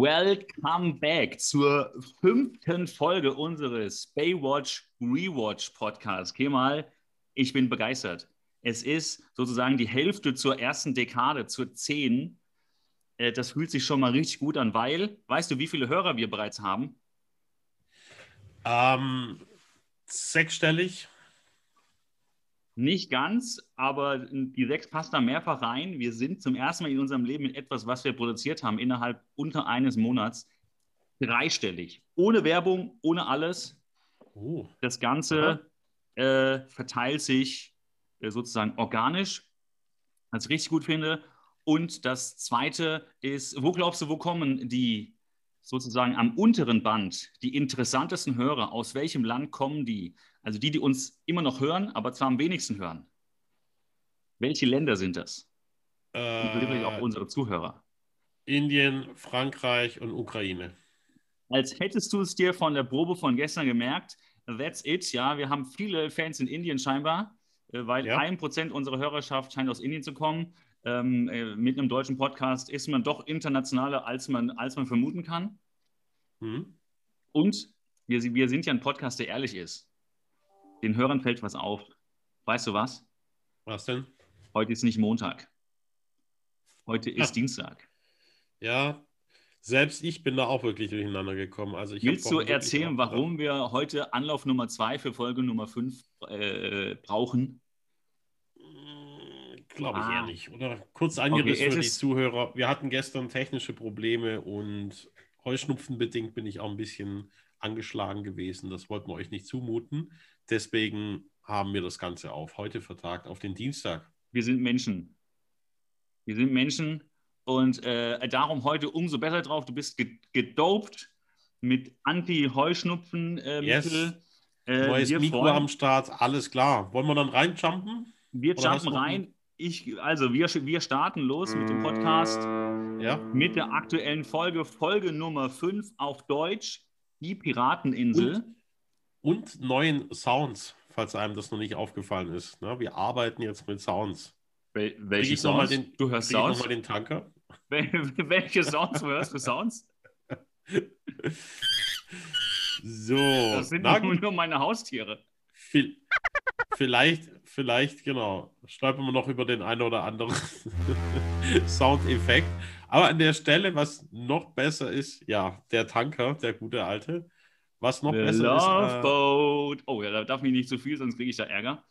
Welcome back zur fünften Folge unseres Baywatch Rewatch Podcasts. Kemal, ich bin begeistert. Es ist sozusagen die Hälfte zur ersten Dekade, zur 10. Äh, das fühlt sich schon mal richtig gut an, weil, weißt du, wie viele Hörer wir bereits haben? Ähm, sechsstellig. Nicht ganz, aber die sechs passt da mehrfach rein. Wir sind zum ersten Mal in unserem Leben mit etwas, was wir produziert haben, innerhalb unter eines Monats dreistellig. Ohne Werbung, ohne alles. Oh. Das Ganze äh, verteilt sich äh, sozusagen organisch, was ich richtig gut finde. Und das Zweite ist, wo glaubst du, wo kommen die sozusagen am unteren Band, die interessantesten Hörer, aus welchem Land kommen die? Also die, die uns immer noch hören, aber zwar am wenigsten hören. Welche Länder sind das? Äh, und wirklich auch unsere Zuhörer. Indien, Frankreich und Ukraine. Als hättest du es dir von der Probe von gestern gemerkt, that's it. Ja, wir haben viele Fans in Indien scheinbar, äh, weil ja. ein Prozent unserer Hörerschaft scheint aus Indien zu kommen. Ähm, äh, mit einem deutschen Podcast ist man doch internationaler, als man, als man vermuten kann. Mhm. Und wir, wir sind ja ein Podcast, der ehrlich ist. Den Hörern fällt was auf. Weißt du was? Was denn? Heute ist nicht Montag. Heute ist ja. Dienstag. Ja, selbst ich bin da auch wirklich durcheinander gekommen. Also Willst du erzählen, warum wir heute Anlauf Nummer 2 für Folge Nummer 5 äh, brauchen? Hm, Glaube ich ah. eher Oder kurz angerissen okay, für die Zuhörer. Wir hatten gestern technische Probleme und Heuschnupfenbedingt bin ich auch ein bisschen angeschlagen gewesen. Das wollten wir euch nicht zumuten. Deswegen haben wir das Ganze auf heute vertagt, auf den Dienstag. Wir sind Menschen. Wir sind Menschen und äh, darum heute umso besser drauf. Du bist gedopt mit Anti-Heuschnupfen-Mittel. Yes. Äh, Neues Mikro am Start, alles klar. Wollen wir dann reinjumpen? Wir jumpen rein. Ich, also wir, wir starten los mit dem Podcast. Ja. Mit der aktuellen Folge, Folge Nummer 5 auf Deutsch, die Pirateninsel. Und und neuen Sounds, falls einem das noch nicht aufgefallen ist. Ne? Wir arbeiten jetzt mit Sounds. Wel welche Sounds? Den, du hörst Sounds? noch mal den Tanker. welche Sounds? Du hörst du Sounds? so. Das sind na, nur meine Haustiere. Vielleicht, vielleicht, genau. Schreiben wir noch über den einen oder anderen Soundeffekt. Aber an der Stelle, was noch besser ist, ja, der Tanker, der gute alte, was noch The besser Love ist. Äh, Boat. Oh ja, da darf mich nicht zu so viel, sonst kriege ich da Ärger.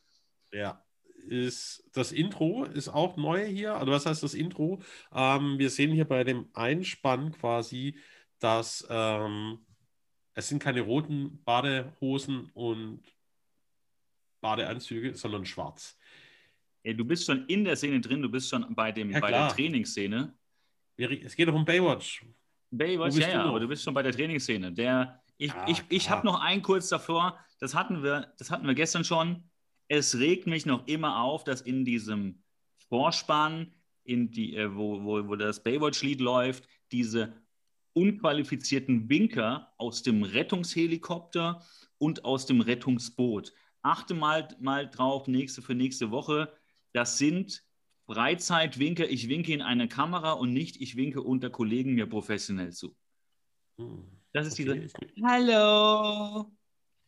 Ja, ist das Intro ist auch neu hier. Also was heißt das Intro? Ähm, wir sehen hier bei dem Einspann quasi, dass ähm, es sind keine roten Badehosen und Badeanzüge, sondern schwarz. Ey, du bist schon in der Szene drin, du bist schon bei, dem, ja, bei der Trainingsszene. Es geht doch um Baywatch. Baywatch, ja, ja, aber du bist schon bei der Trainingsszene. Der, ich, ah, ich, ich habe noch einen kurz davor, das hatten, wir, das hatten wir gestern schon. Es regt mich noch immer auf, dass in diesem Vorspann, in die, äh, wo, wo, wo das Baywatch-Lied läuft, diese unqualifizierten Winker aus dem Rettungshelikopter und aus dem Rettungsboot. Achte mal, mal drauf, nächste für nächste Woche. Das sind Freizeitwinker. Ich winke in eine Kamera und nicht, ich winke unter Kollegen mir professionell zu. Hm. Das ist okay. diese Hallo.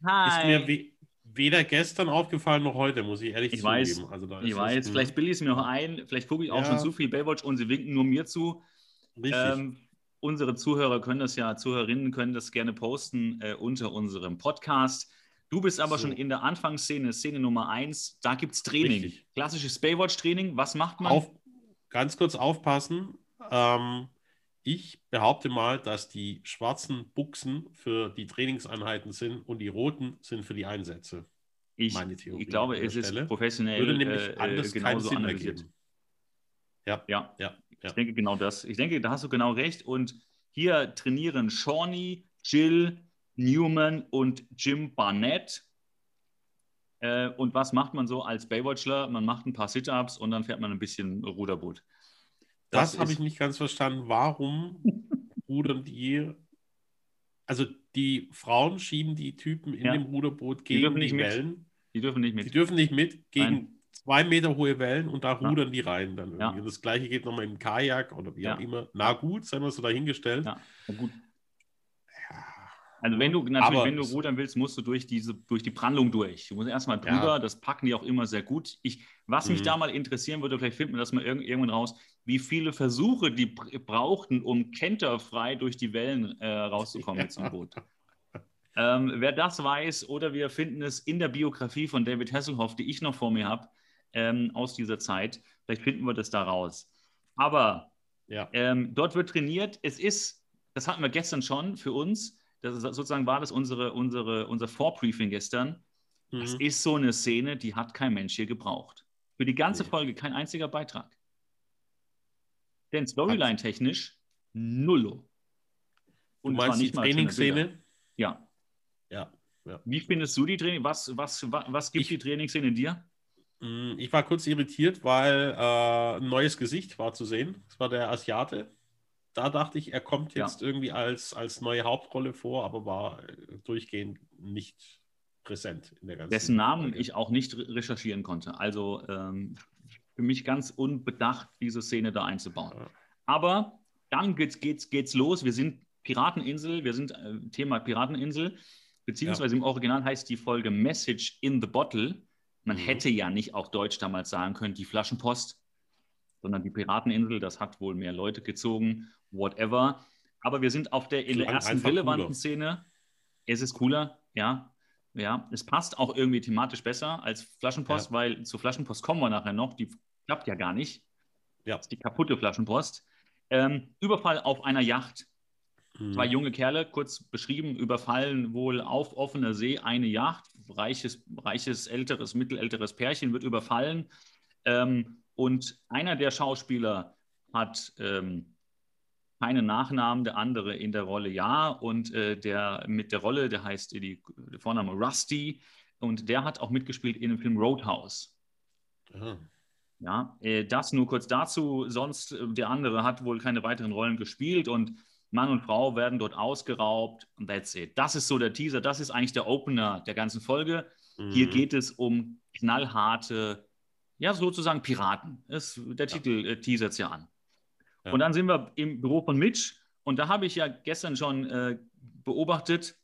Hi. Ist mir we weder gestern aufgefallen noch heute, muss ich ehrlich ich zugeben. Weiß, also ich weiß, vielleicht bilde ich es mir noch ein, vielleicht gucke ich auch ja. schon zu viel Baywatch und sie winken nur mir zu. Richtig. Ähm, unsere Zuhörer können das ja, Zuhörerinnen können das gerne posten äh, unter unserem Podcast. Du bist aber so. schon in der Anfangsszene, Szene Nummer 1. Da gibt es Training. Richtig. Klassisches Baywatch-Training. Was macht man? Auf, ganz kurz aufpassen. Ähm, ich behaupte mal, dass die schwarzen Buchsen für die Trainingseinheiten sind und die roten sind für die Einsätze. Ich, Meine Theorie ich glaube, es ist professionell Würde nämlich äh, anders genauso analysiert. Ja. Ja. ja, ja. Ich denke genau das. Ich denke, da hast du genau recht. Und hier trainieren Shawnee, Jill, Newman und Jim Barnett. Äh, und was macht man so als Baywatchler? Man macht ein paar Sit-Ups und dann fährt man ein bisschen Ruderboot. Das, das habe ich nicht ganz verstanden. Warum rudern die? Also die Frauen schieben die Typen in ja. dem Ruderboot gegen die, die Wellen. Die dürfen nicht mit. Die dürfen nicht mit gegen, zwei Meter hohe Wellen und da rudern ja. die rein dann irgendwie. Ja. Das gleiche geht nochmal im Kajak oder wie auch immer. Na gut, sei mal so dahingestellt. Ja, gut. Also wenn du natürlich, Aber wenn du rudern willst, musst du durch diese, durch die Brandung durch. Du musst erstmal drüber, ja. das packen die auch immer sehr gut. Ich, was mich mhm. da mal interessieren würde, vielleicht finden wir das mal irgendwann raus, wie viele Versuche die brauchten, um kenterfrei durch die Wellen äh, rauszukommen mit zum Boot. Ähm, wer das weiß, oder wir finden es in der Biografie von David Hasselhoff, die ich noch vor mir habe, ähm, aus dieser Zeit, vielleicht finden wir das da raus. Aber ja. ähm, dort wird trainiert. Es ist, das hatten wir gestern schon für uns, das ist, sozusagen war das unsere, unsere, unser Vorbriefing gestern. Mhm. Das ist so eine Szene, die hat kein Mensch hier gebraucht. Für die ganze nee. Folge kein einziger Beitrag. Denn Storyline-technisch nullo. Und du meinst nicht die Trainingsszene? Ja. ja. Ja. Wie findest du die Training? Was, was, was, was gibt ich, die Trainingsszene dir? Mm, ich war kurz irritiert, weil äh, ein neues Gesicht war zu sehen. Das war der Asiate da dachte ich, er kommt jetzt ja. irgendwie als, als neue Hauptrolle vor, aber war äh, durchgehend nicht präsent in der ganzen Dessen Namen Folge. ich auch nicht recherchieren konnte. Also ähm, für mich ganz unbedacht, diese Szene da einzubauen. Aber dann geht's, geht's, geht's los. Wir sind Pirateninsel, wir sind äh, Thema Pirateninsel, beziehungsweise ja. im Original heißt die Folge Message in the Bottle. Man mhm. hätte ja nicht auch Deutsch damals sagen können, die Flaschenpost sondern die Pirateninsel, das hat wohl mehr Leute gezogen whatever. Aber wir sind auf der, in der ersten relevanten cooler. Szene. Es ist cooler, ja. Ja, es passt auch irgendwie thematisch besser als Flaschenpost, ja. weil zu Flaschenpost kommen wir nachher noch. Die klappt ja gar nicht. Ja. Das ist die kaputte Flaschenpost. Ähm, Überfall auf einer Yacht. Mhm. Zwei junge Kerle, kurz beschrieben, überfallen wohl auf offener See eine Yacht. Reiches, reiches älteres, mittelälteres Pärchen wird überfallen. Ähm, und einer der Schauspieler hat ähm, keine Nachnamen, der andere in der Rolle ja. Und äh, der mit der Rolle, der heißt die, der Vorname Rusty und der hat auch mitgespielt in dem Film Roadhouse. Aha. Ja, äh, das nur kurz dazu. Sonst, äh, der andere hat wohl keine weiteren Rollen gespielt und Mann und Frau werden dort ausgeraubt. Und that's it. Das ist so der Teaser. Das ist eigentlich der Opener der ganzen Folge. Mhm. Hier geht es um knallharte, ja, sozusagen Piraten. Das, der ja. Titel äh, teasert es ja an. Und dann sind wir im Büro von Mitch und da habe ich ja gestern schon äh, beobachtet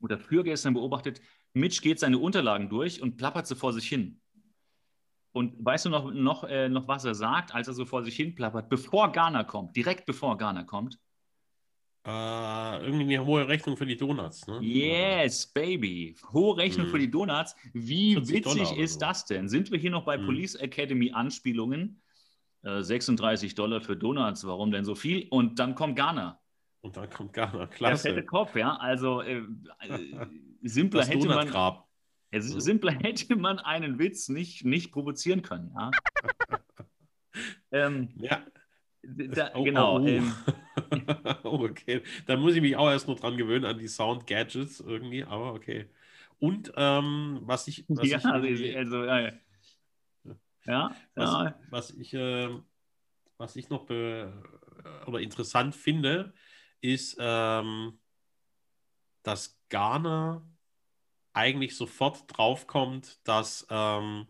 oder für gestern beobachtet, Mitch geht seine Unterlagen durch und plappert sie vor sich hin. Und weißt du noch, noch, äh, noch, was er sagt, als er so vor sich hin plappert, bevor Ghana kommt, direkt bevor Ghana kommt? Uh, irgendwie eine hohe Rechnung für die Donuts. Ne? Yes, baby. Hohe Rechnung hm. für die Donuts. Wie witzig ist so. das denn? Sind wir hier noch bei hm. Police Academy Anspielungen? 36 äh, Dollar für Donuts, warum denn so viel? Und dann kommt Ghana. Und dann kommt Ghana, klasse. Der fette Kopf, ja. Also äh, äh, simpler, hätte man, ja, simpler hätte man einen Witz nicht, nicht provozieren können. Ja. ähm, ja. Da, oh, genau. Oh, oh. Ähm, okay. Da muss ich mich auch erst noch dran gewöhnen an die Sound-Gadgets irgendwie, aber okay. Und ähm, was ich. Was ja, ich also, also ja, ja, was, ja. was ich, äh, was ich noch oder interessant finde, ist, ähm, dass Ghana eigentlich sofort draufkommt, dass ähm,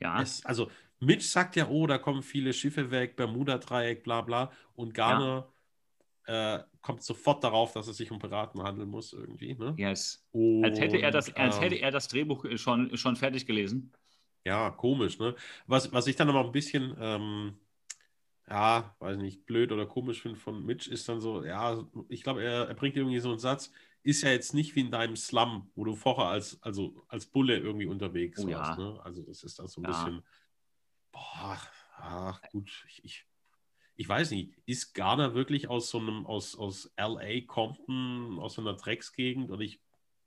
ja. Es, also Mitch sagt ja, oh, da kommen viele Schiffe weg, Bermuda-Dreieck, bla bla. Und Ghana ja. äh, kommt sofort darauf, dass es sich um Piraten handeln muss, irgendwie. Ne? Yes. Und, als hätte er das, als ähm, hätte er das Drehbuch schon, schon fertig gelesen. Ja, komisch, ne? Was, was ich dann aber ein bisschen, ähm, ja, weiß nicht, blöd oder komisch finde von Mitch, ist dann so, ja, ich glaube, er, er bringt irgendwie so einen Satz, ist ja jetzt nicht wie in deinem Slum, wo du vorher als, also als Bulle irgendwie unterwegs oh, warst. Ja. Ne? Also das ist dann so ein ja. bisschen, boah, ach gut, ich, ich, ich weiß nicht, ist Garner wirklich aus so einem, aus, aus LA Compton, aus so einer Drecksgegend? Und ich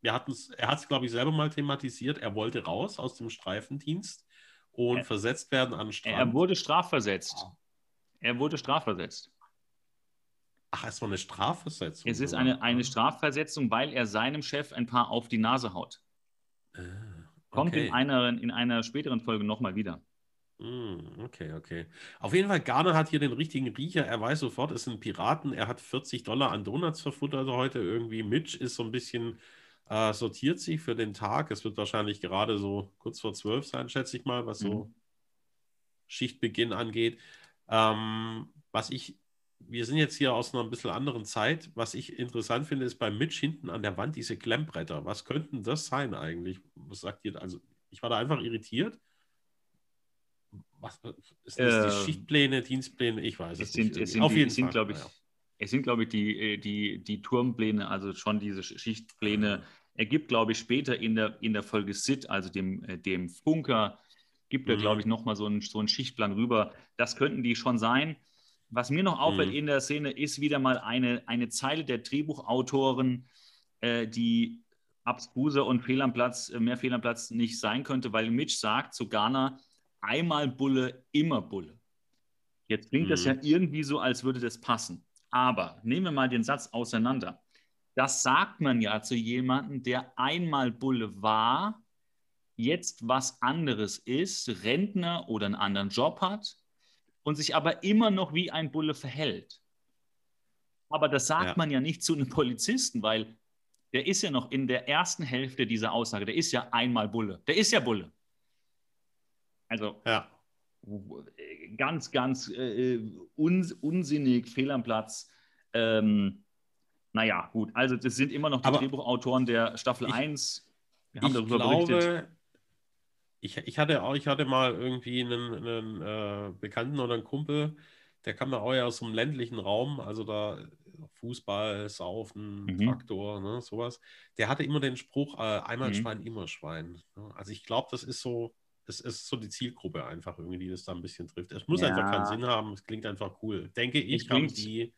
wir hatten's, er hat es, glaube ich, selber mal thematisiert. Er wollte raus aus dem Streifendienst und er, versetzt werden an Strand. Er wurde strafversetzt. Ah. Er wurde strafversetzt. Ach, es war eine Strafversetzung. Es ist eine, eine Strafversetzung, weil er seinem Chef ein paar auf die Nase haut. Ah, okay. Kommt in einer, in einer späteren Folge nochmal wieder. Hm, okay, okay. Auf jeden Fall, Garner hat hier den richtigen Riecher. Er weiß sofort, es sind Piraten. Er hat 40 Dollar an Donuts verfuttert heute irgendwie. Mitch ist so ein bisschen äh, sortiert sich für den Tag. Es wird wahrscheinlich gerade so kurz vor zwölf sein, schätze ich mal, was so mhm. Schichtbeginn angeht. Ähm, was ich, wir sind jetzt hier aus einer ein bisschen anderen Zeit. Was ich interessant finde, ist bei Mitch hinten an der Wand diese Klemmbretter. Was könnten das sein eigentlich? Was sagt ihr? Also, ich war da einfach irritiert. Was ist das? die ähm, Schichtpläne, Dienstpläne? Ich weiß es, es sind, nicht. Es sind, Auf jeden Fall. Sind, ich, ja. Es sind, glaube ich, die, äh, die, die Turmpläne, also schon diese Schichtpläne. Er gibt, glaube ich, später in der, in der Folge Sid, also dem, äh, dem Funker, gibt er, mhm. glaube ich, nochmal so einen, so einen Schichtplan rüber. Das könnten die schon sein. Was mir noch auffällt mhm. in der Szene, ist wieder mal eine, eine Zeile der Drehbuchautoren, äh, die abstruser und fehl am Platz, äh, mehr fehl am Platz nicht sein könnte, weil Mitch sagt zu Ghana, einmal Bulle, immer Bulle. Jetzt klingt mhm. das ja irgendwie so, als würde das passen. Aber nehmen wir mal den Satz auseinander. Das sagt man ja zu jemandem, der einmal Bulle war, jetzt was anderes ist, Rentner oder einen anderen Job hat und sich aber immer noch wie ein Bulle verhält. Aber das sagt ja. man ja nicht zu einem Polizisten, weil der ist ja noch in der ersten Hälfte dieser Aussage, der ist ja einmal Bulle. Der ist ja Bulle. Also ja. ganz, ganz äh, uns, unsinnig, fehl am Platz. Ähm, naja, gut. Also das sind immer noch die Aber Drehbuchautoren der Staffel ich, 1. Wir haben darüber glaube, berichtet. Ich, ich, hatte auch, ich hatte mal irgendwie einen, einen äh, Bekannten oder einen Kumpel, der kam ja auch aus so einem ländlichen Raum, also da Fußball, Saufen, mhm. Traktor, ne, sowas. Der hatte immer den Spruch, äh, einmal mhm. Schwein, immer Schwein. Ne? Also ich glaube, das ist so, es ist so die Zielgruppe einfach irgendwie, die das da ein bisschen trifft. Es muss ja. einfach keinen Sinn haben, es klingt einfach cool. Denke ich, ich haben die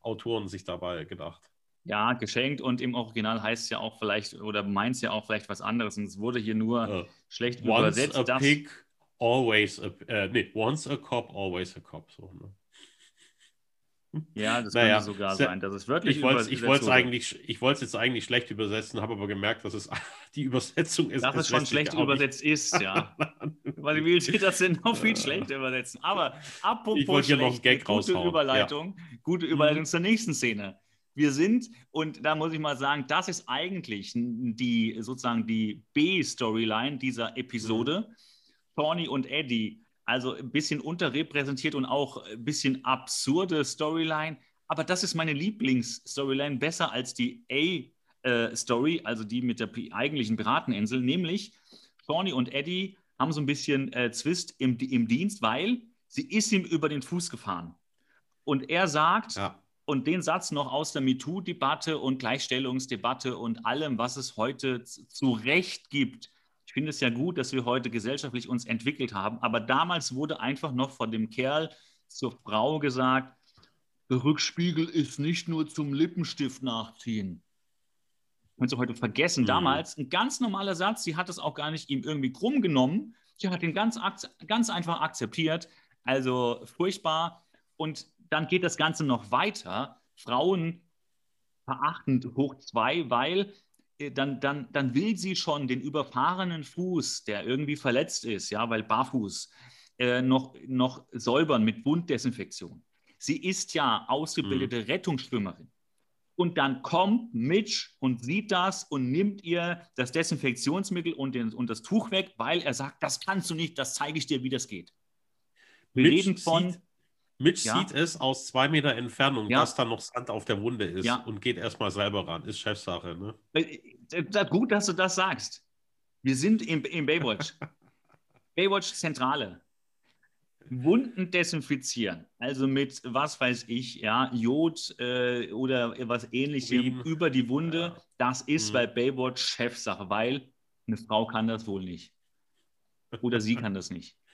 Autoren sich dabei gedacht. Ja, geschenkt und im Original heißt es ja auch vielleicht oder meint es ja auch vielleicht was anderes und es wurde hier nur uh, schlecht once übersetzt. Once a pig, always a, äh, nee, once a cop, always a cop. So, ne? Ja, das naja, könnte sogar sein. Das ist wirklich ich wollte ich wollte eigentlich, ich wollte es jetzt eigentlich schlecht übersetzen, habe aber gemerkt, dass es die Übersetzung ist. Dass es schon schlecht übersetzt ist, ja. Weil wie will das denn noch viel schlechter übersetzen? Aber apropos ich wollte hier noch einen Gag gute raushauen. Überleitung, ja. gute Überleitung mhm. zur nächsten Szene. Wir sind, und da muss ich mal sagen, das ist eigentlich die sozusagen die B-Storyline dieser Episode. Mhm. Tawny und Eddie also ein bisschen unterrepräsentiert und auch ein bisschen absurde Storyline. Aber das ist meine Lieblingsstoryline, besser als die A-Story, also die mit der eigentlichen Pirateninsel. Nämlich Shawnee und Eddie haben so ein bisschen äh, Zwist im, im Dienst, weil sie ist ihm über den Fuß gefahren. Und er sagt, ja. Und den Satz noch aus der MeToo-Debatte und Gleichstellungsdebatte und allem, was es heute zu Recht gibt, ich finde es ja gut, dass wir heute gesellschaftlich uns entwickelt haben, aber damals wurde einfach noch von dem Kerl zur Frau gesagt, der Rückspiegel ist nicht nur zum Lippenstift nachziehen. Kannst du heute vergessen. Mhm. Damals ein ganz normaler Satz, sie hat es auch gar nicht ihm irgendwie krumm genommen. Sie hat ihn ganz, ganz einfach akzeptiert. Also furchtbar. Und dann geht das Ganze noch weiter. Frauen verachtend hoch zwei, weil äh, dann, dann, dann will sie schon den überfahrenen Fuß, der irgendwie verletzt ist, ja, weil barfuß, äh, noch, noch säubern mit Wunddesinfektion. Sie ist ja ausgebildete mhm. Rettungsschwimmerin. Und dann kommt Mitch und sieht das und nimmt ihr das Desinfektionsmittel und, den, und das Tuch weg, weil er sagt, das kannst du nicht, das zeige ich dir, wie das geht. Wir Mitch reden von sieht, Mitch ja. sieht es aus zwei Meter Entfernung, ja. dass da noch Sand auf der Wunde ist ja. und geht erstmal selber ran. Ist Chefsache. Ne? Äh, äh, gut, dass du das sagst. Wir sind im, im Baywatch. Baywatch Zentrale. Wunden desinfizieren, also mit was weiß ich, ja, Jod äh, oder was ähnlichem über die Wunde, das ist mhm. bei Baywatch Chefsache, weil eine Frau kann das wohl nicht. Oder sie kann das nicht.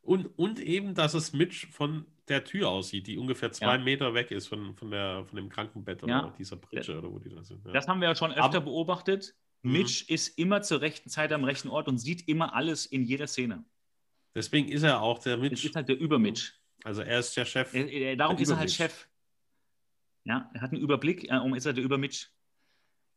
Und, und eben, dass es Mitch von der Tür aussieht, die ungefähr zwei ja. Meter weg ist von, von, der, von dem Krankenbett oder ja. dieser Pritsche oder wo die da sind. Ja. Das haben wir ja schon öfter Aber, beobachtet. Mhm. Mitch ist immer zur rechten Zeit am rechten Ort und sieht immer alles in jeder Szene. Deswegen ist er auch der Mitch. Das ist halt der Übermitch. Also er ist der Chef. Er, er, darum ist er halt Chef. Ja, er hat einen Überblick, darum äh, ist er der Übermitch.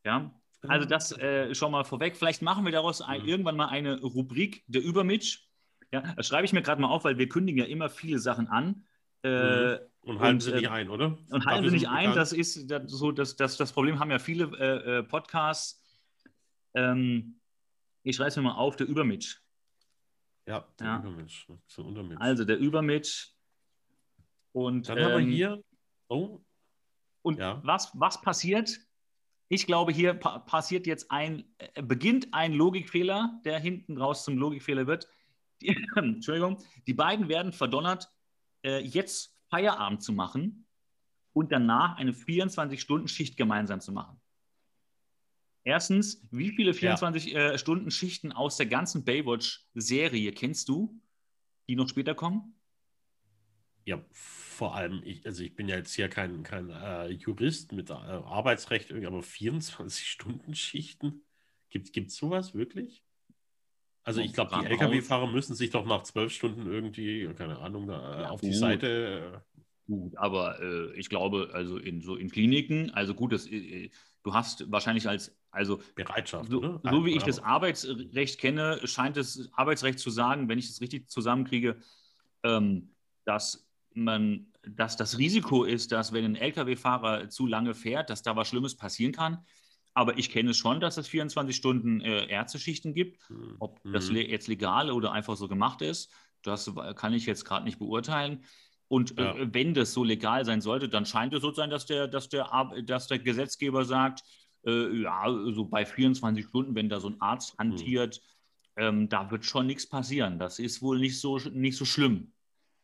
Ja, also das äh, schon mal vorweg. Vielleicht machen wir daraus ein, mhm. irgendwann mal eine Rubrik, der Übermitch. Ja, das schreibe ich mir gerade mal auf, weil wir kündigen ja immer viele Sachen an. Äh, mhm. und halten und, sie nicht äh, ein, oder? Und halten sie nicht ein, das ist das, so, das, das, das Problem haben ja viele äh, äh, Podcasts, Ähm, ich schreibe es mir mal auf, der Übermitsch. Ja, der ja. Übermitsch. Untermitsch. Also der Übermitsch. Und, Dann ähm, haben wir ähm, hier. Oh. Und ja. was, was passiert? Ich glaube, hier pa passiert jetzt ein, äh, beginnt ein Logikfehler, der hinten raus zum Logikfehler wird. Die, Entschuldigung, die beiden werden verdonnert, äh, jetzt Feierabend zu machen und danach eine 24-Stunden-Schicht gemeinsam zu machen. Erstens, wie viele 24-Stunden-Schichten ja. äh, aus der ganzen Baywatch-Serie kennst du, die noch später kommen? Ja, vor allem, ich, also ich bin ja jetzt hier kein, kein äh, Jurist mit äh, Arbeitsrecht, aber 24-Stunden-Schichten, gibt es sowas wirklich? Also ich glaube, die Lkw-Fahrer müssen sich doch nach zwölf Stunden irgendwie, keine Ahnung, da, ja, auf die Seite. Äh, gut, aber äh, ich glaube, also in so in Kliniken, also gut, das, äh, du hast wahrscheinlich als, also Bereitschaft. So, ne? so wie ich das Arbeitsrecht kenne, scheint das Arbeitsrecht zu sagen, wenn ich das richtig zusammenkriege, ähm, dass man, dass das Risiko ist, dass wenn ein Lkw-Fahrer zu lange fährt, dass da was Schlimmes passieren kann. Aber ich kenne es schon, dass es 24 Stunden äh, Ärzteschichten gibt. Hm, Ob mhm. das jetzt legal oder einfach so gemacht ist, das kann ich jetzt gerade nicht beurteilen. Und äh, ja. äh, wenn das so legal sein sollte, dann scheint es so zu sein, dass der, dass der, dass der Gesetzgeber sagt, äh, ja, so bei 24 Stunden, wenn da so ein Arzt hm. hantiert, mhm. ähm, da wird schon nichts passieren. Das ist wohl nicht so, nicht so schlimm.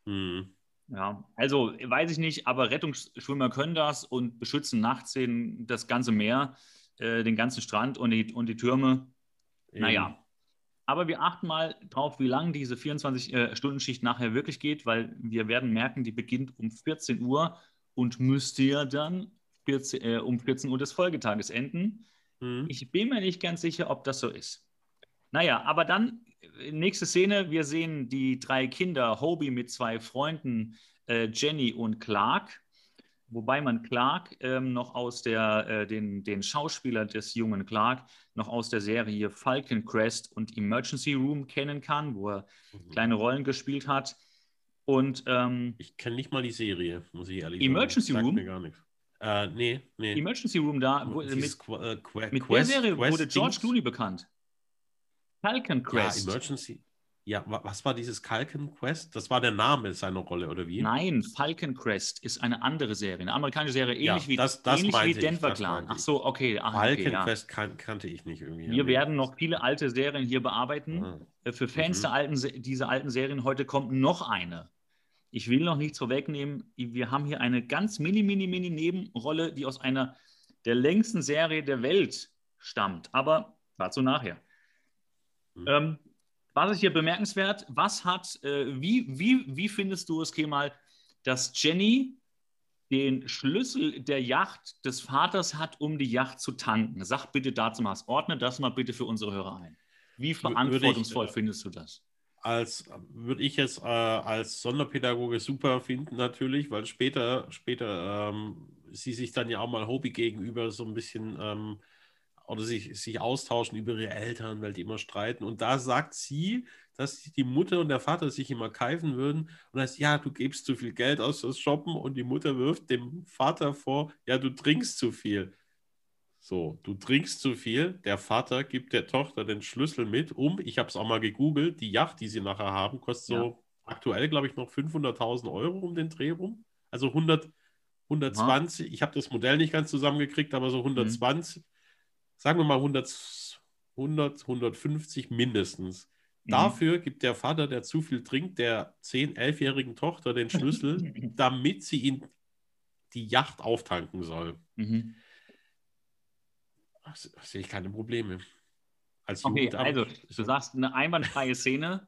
Mhm. Ja, also weiß ich nicht, aber Rettungsschwimmer können das und beschützen nachts das ganze Meer. Äh, den ganzen Strand und die, und die Türme. Eben. Naja. Aber wir achten mal drauf, wie lang diese 24-Stunden-Schicht äh, nachher wirklich geht, weil wir werden merken, die beginnt um 14 Uhr und müsste ja dann 14, äh, um 14 Uhr des Folgetages enden. Mhm. Ich bin mir nicht ganz sicher, ob das so ist. Naja, aber dann, äh, nächste Szene, wir sehen die drei Kinder, Hobie mit zwei Freunden, äh, Jenny und Clark wobei man Clark ähm, noch aus der, äh, den, den Schauspieler des jungen Clark noch aus der Serie Falcon Crest und Emergency Room kennen kann, wo er mhm. kleine Rollen gespielt hat. Und ähm, ich kenne nicht mal die Serie, muss ich ehrlich Emergency sagen. Emergency Room? Mir gar nichts. Äh, nee, nee. Emergency Room da, wo, mit, Qu äh, Qu mit Quest, der Serie Quest wurde George Clooney bekannt. Falcon Crest. Ja, Emergency. Ja, was war dieses Falcon Quest? Das war der Name seiner Rolle, oder wie? Nein, Falcon Quest ist eine andere Serie, eine amerikanische Serie, ähnlich ja, das, das wie, ähnlich wie Denver ich, Clan. Ach so, okay. Ach, Falcon okay, ja. Quest kan kannte ich nicht irgendwie. Wir werden noch viele alte Serien hier bearbeiten. Ah. Äh, für Fans mhm. der alten, dieser alten Serien heute kommt noch eine. Ich will noch nichts vorwegnehmen. Wir haben hier eine ganz mini, mini, mini Nebenrolle, die aus einer der längsten Serie der Welt stammt. Aber dazu nachher. Mhm. Ähm, was ist hier bemerkenswert? Was hat, äh, wie, wie, wie findest du es, Kemal, dass Jenny den Schlüssel der Yacht des Vaters hat, um die Yacht zu tanken? Sag bitte dazu mal, ordne das mal bitte für unsere Hörer ein. Wie verantwortungsvoll ich, äh, findest du das? Als würde ich es äh, als Sonderpädagoge super finden, natürlich, weil später, später ähm, sie sich dann ja auch mal Hobby gegenüber so ein bisschen ähm, oder sich, sich austauschen über ihre Eltern, weil die immer streiten. Und da sagt sie, dass die Mutter und der Vater sich immer keifen würden und heißt, ja, du gibst zu viel Geld aus fürs Shoppen und die Mutter wirft dem Vater vor, ja, du trinkst zu viel. So, du trinkst zu viel, der Vater gibt der Tochter den Schlüssel mit, um, ich habe es auch mal gegoogelt, die Yacht, die sie nachher haben, kostet ja. so aktuell, glaube ich, noch 500.000 Euro um den Dreh rum. Also 100, 120, ja. ich habe das Modell nicht ganz zusammengekriegt, aber so 120. Mhm sagen wir mal 100, 100 150 mindestens. Mhm. Dafür gibt der Vater, der zu viel trinkt, der 10-, 11-jährigen Tochter den Schlüssel, damit sie ihn die Yacht auftanken soll. Mhm. sehe ich keine Probleme. Als okay, also du sagst eine einwandfreie Szene,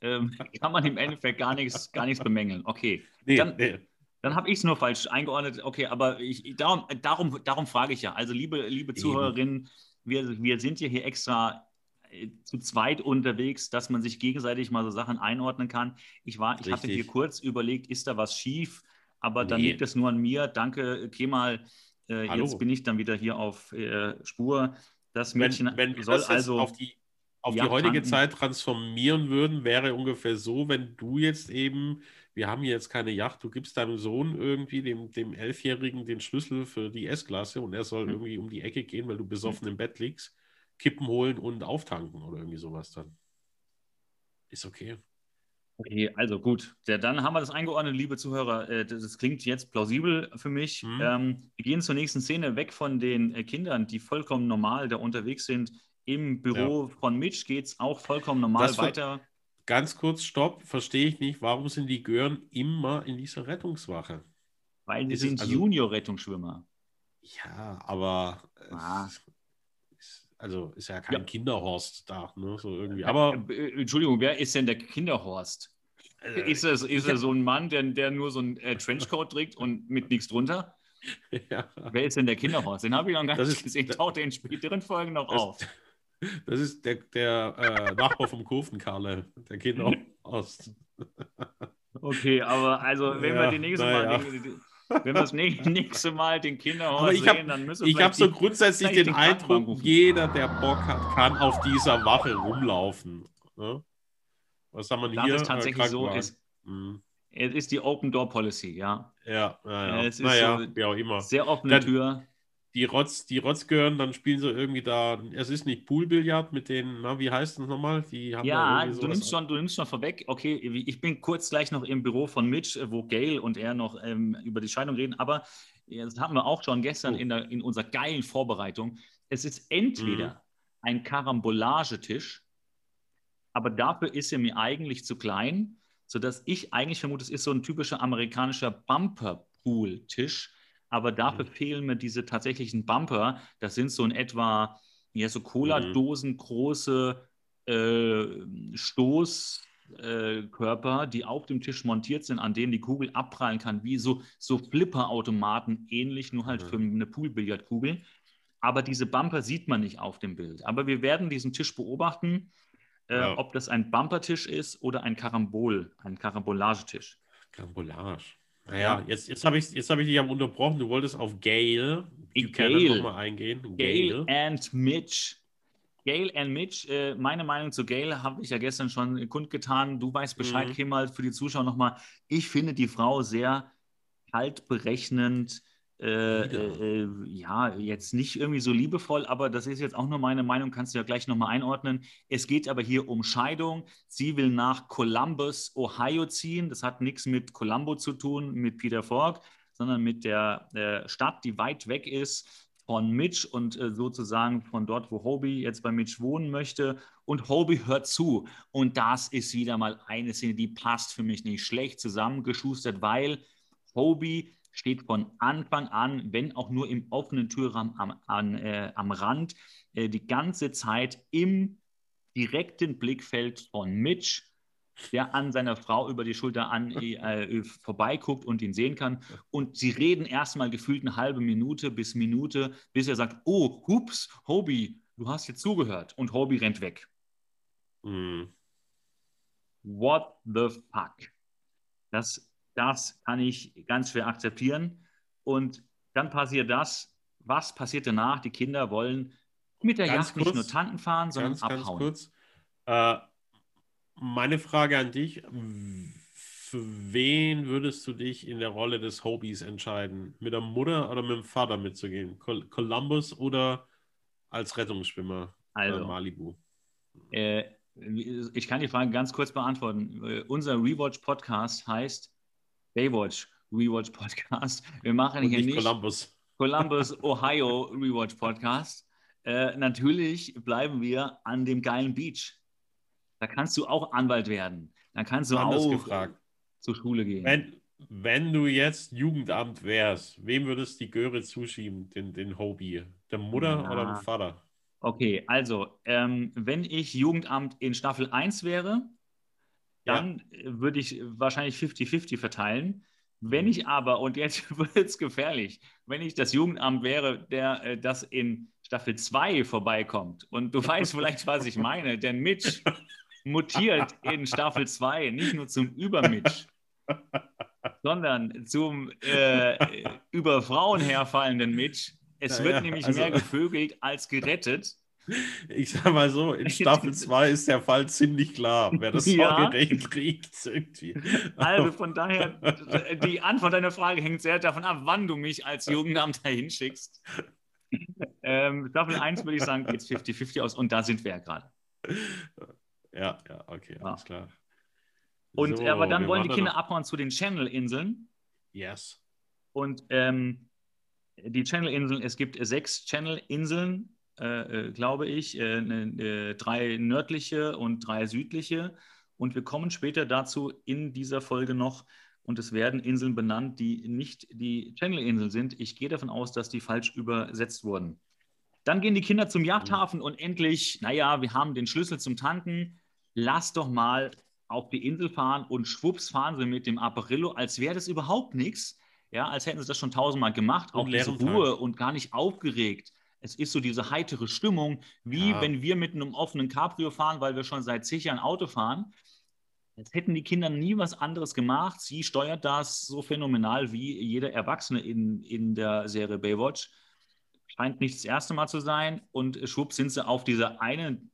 ähm, kann man im Endeffekt gar nichts, gar nichts bemängeln. Okay. Nee, dann, nee. Dann habe ich es nur falsch eingeordnet. Okay, aber ich, darum, darum, darum frage ich ja. Also, liebe, liebe Zuhörerinnen, wir, wir sind ja hier extra äh, zu zweit unterwegs, dass man sich gegenseitig mal so Sachen einordnen kann. Ich, war, ich hatte hier kurz überlegt, ist da was schief? Aber nee. dann liegt es nur an mir. Danke, Kemal. Äh, jetzt bin ich dann wieder hier auf äh, Spur. Das Mädchen wenn, wenn soll das also auf die, auf die heutige Zeit transformieren würden, wäre ungefähr so, wenn du jetzt eben wir haben hier jetzt keine Yacht, du gibst deinem Sohn irgendwie, dem, dem Elfjährigen, den Schlüssel für die S-Klasse und er soll mhm. irgendwie um die Ecke gehen, weil du besoffen im Bett liegst. Kippen holen und auftanken oder irgendwie sowas dann. Ist okay. Okay, also gut. Ja, dann haben wir das eingeordnet, liebe Zuhörer. Äh, das klingt jetzt plausibel für mich. Mhm. Ähm, wir gehen zur nächsten Szene weg von den äh, Kindern, die vollkommen normal da unterwegs sind. Im Büro ja. von Mitch geht es auch vollkommen normal das weiter. Ganz kurz, stopp, verstehe ich nicht. Warum sind die Gören immer in dieser Rettungswache? Weil sie sind also, Junior-Rettungsschwimmer. Ja, aber ah. ist, also ist ja kein ja. Kinderhorst da, ne? So irgendwie. Aber äh, äh, Entschuldigung, wer ist denn der Kinderhorst? Also, ist er, ist er so ein Mann, der, der nur so einen äh, Trenchcoat trägt und mit nichts drunter? Ja. Wer ist denn der Kinderhorst? Den habe ich noch gar nicht gesehen. Taucht er in späteren Folgen noch das, auf. Das ist der, der äh, Nachbar vom Kurvenkarle, der Kinderhorst. Okay, aber also wenn ja, wir die nächste Mal ja. den, wenn wir das nächste Mal den Kinderhorst hab, sehen, dann müssen wir Ich habe so grundsätzlich den, den Eindruck, jeder, der Bock hat, kann auf dieser Wache rumlaufen. Ne? Was haben wir das hier? Das ist tatsächlich äh, so. Ist, mhm. Es ist die Open Door Policy, ja. Ja, naja. Es ist naja, so wie auch immer. Sehr offene Tür die Rotz, die Rotz gehören, dann spielen sie irgendwie da. Es ist nicht Poolbillard mit den, na, wie heißt das nochmal? Die haben ja, du nimmst, schon, du nimmst schon vorweg. Okay, ich bin kurz gleich noch im Büro von Mitch, wo Gail und er noch ähm, über die Scheidung reden, aber das haben wir auch schon gestern oh. in, der, in unserer geilen Vorbereitung. Es ist entweder mhm. ein Karambolagetisch, aber dafür ist er mir eigentlich zu klein, sodass ich eigentlich vermute, es ist so ein typischer amerikanischer Bumper-Pool-Tisch aber dafür mhm. fehlen mir diese tatsächlichen Bumper. Das sind so in etwa ja, so Cola-Dosen große äh, Stoßkörper, äh, die auf dem Tisch montiert sind, an denen die Kugel abprallen kann, wie so, so Flipper-Automaten ähnlich, nur halt mhm. für eine Poolbillardkugel. Aber diese Bumper sieht man nicht auf dem Bild. Aber wir werden diesen Tisch beobachten, äh, ja. ob das ein Bumpertisch ist oder ein Karambol, ein Karambolagetisch. Karambolage. Naja, jetzt, jetzt habe ich, hab ich dich am unterbrochen. Du wolltest auf Gail Gail nochmal eingehen. Gail and Mitch. Gail and Mitch, äh, meine Meinung zu Gail habe ich ja gestern schon kundgetan. Du weißt Bescheid, mhm. Kim, für die Zuschauer nochmal. Ich finde die Frau sehr kalt berechnend, äh, äh, ja, jetzt nicht irgendwie so liebevoll, aber das ist jetzt auch nur meine Meinung, kannst du ja gleich nochmal einordnen. Es geht aber hier um Scheidung. Sie will nach Columbus, Ohio ziehen. Das hat nichts mit Columbo zu tun, mit Peter Falk, sondern mit der äh, Stadt, die weit weg ist von Mitch und äh, sozusagen von dort, wo Hobie jetzt bei Mitch wohnen möchte. Und Hobie hört zu. Und das ist wieder mal eine Szene, die passt für mich nicht schlecht zusammengeschustert, weil Hobie steht von Anfang an, wenn auch nur im offenen Türrahmen am, an, äh, am Rand, äh, die ganze Zeit im direkten Blickfeld von Mitch, der an seiner Frau über die Schulter an, äh, äh, vorbeiguckt und ihn sehen kann. Und sie reden erstmal gefühlt eine halbe Minute bis Minute, bis er sagt, oh, hups, Hobie, du hast jetzt zugehört. Und Hobie rennt weg. Mm. What the fuck? Das das kann ich ganz schwer akzeptieren. Und dann passiert das. Was passiert danach? Die Kinder wollen mit der ganz Yacht kurz, nicht nur Tanken fahren, sondern ganz, abhauen. Ganz kurz. Äh, meine Frage an dich: Für wen würdest du dich in der Rolle des Hobies entscheiden? Mit der Mutter oder mit dem Vater mitzugehen? Col Columbus oder als Rettungsschwimmer also, Malibu? Äh, ich kann die Frage ganz kurz beantworten. Äh, unser Rewatch-Podcast heißt Baywatch Rewatch Podcast. Wir machen Und hier nicht, Columbus. Columbus, Ohio Rewatch Podcast. Äh, natürlich bleiben wir an dem geilen Beach. Da kannst du auch Anwalt werden. Da kannst du Anders auch gefragt. zur Schule gehen. Wenn, wenn du jetzt Jugendamt wärst, wem würdest du die Göre zuschieben, den, den Hobie? Der Mutter Na. oder dem Vater? Okay, also, ähm, wenn ich Jugendamt in Staffel 1 wäre, dann ja. würde ich wahrscheinlich 50-50 verteilen. Wenn mhm. ich aber, und jetzt wird es gefährlich, wenn ich das Jugendamt wäre, der äh, das in Staffel 2 vorbeikommt, und du weißt vielleicht, was ich meine, denn Mitch mutiert in Staffel 2 nicht nur zum Übermitch, sondern zum äh, über Frauen herfallenden Mitch. Es ja, wird ja, nämlich also, mehr gevögelt als gerettet. Ich sag mal so, in Staffel 2 ist der Fall ziemlich klar, wer das ja. kriegt. Irgendwie. Also von daher, die Antwort deiner Frage hängt sehr davon ab, wann du mich als Jugendamt dahin schickst. ähm, Staffel 1 würde ich sagen, geht es 50-50 aus und da sind wir ja gerade. Ja, ja, okay, ja. alles klar. Und so, aber dann wollen die Kinder abhauen zu den Channel-Inseln. Yes. Und ähm, die Channel-Inseln, es gibt sechs Channel-Inseln, äh, äh, glaube ich, äh, ne, drei nördliche und drei südliche. Und wir kommen später dazu in dieser Folge noch. Und es werden Inseln benannt, die nicht die Channel-Inseln sind. Ich gehe davon aus, dass die falsch übersetzt wurden. Dann gehen die Kinder zum Yachthafen und endlich, naja, wir haben den Schlüssel zum Tanken. Lass doch mal auf die Insel fahren und schwupps fahren sie mit dem Apparillo, als wäre das überhaupt nichts. Ja, als hätten sie das schon tausendmal gemacht, auch diese Ruhe und gar nicht aufgeregt. Es ist so diese heitere Stimmung, wie ja. wenn wir mit einem offenen Cabrio fahren, weil wir schon seit zig Jahren Auto fahren. Jetzt hätten die Kinder nie was anderes gemacht. Sie steuert das so phänomenal wie jeder Erwachsene in, in der Serie Baywatch. Scheint nicht das erste Mal zu sein. Und schwupp sind sie auf dieser einen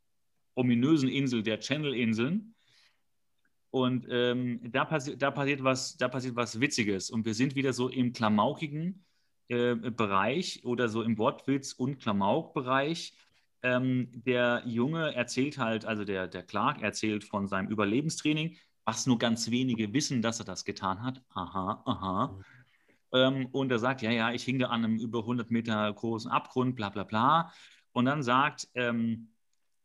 ominösen Insel der Channel-Inseln. Und ähm, da, passi da, passiert was, da passiert was Witziges. Und wir sind wieder so im klamaukigen Bereich oder so im Wortwitz- und Klamauk-Bereich. Ähm, der Junge erzählt halt, also der, der Clark erzählt von seinem Überlebenstraining, was nur ganz wenige wissen, dass er das getan hat. Aha, aha. Ähm, und er sagt, ja, ja, ich hing da an einem über 100 Meter großen Abgrund, bla, bla, bla. Und dann sagt, ähm,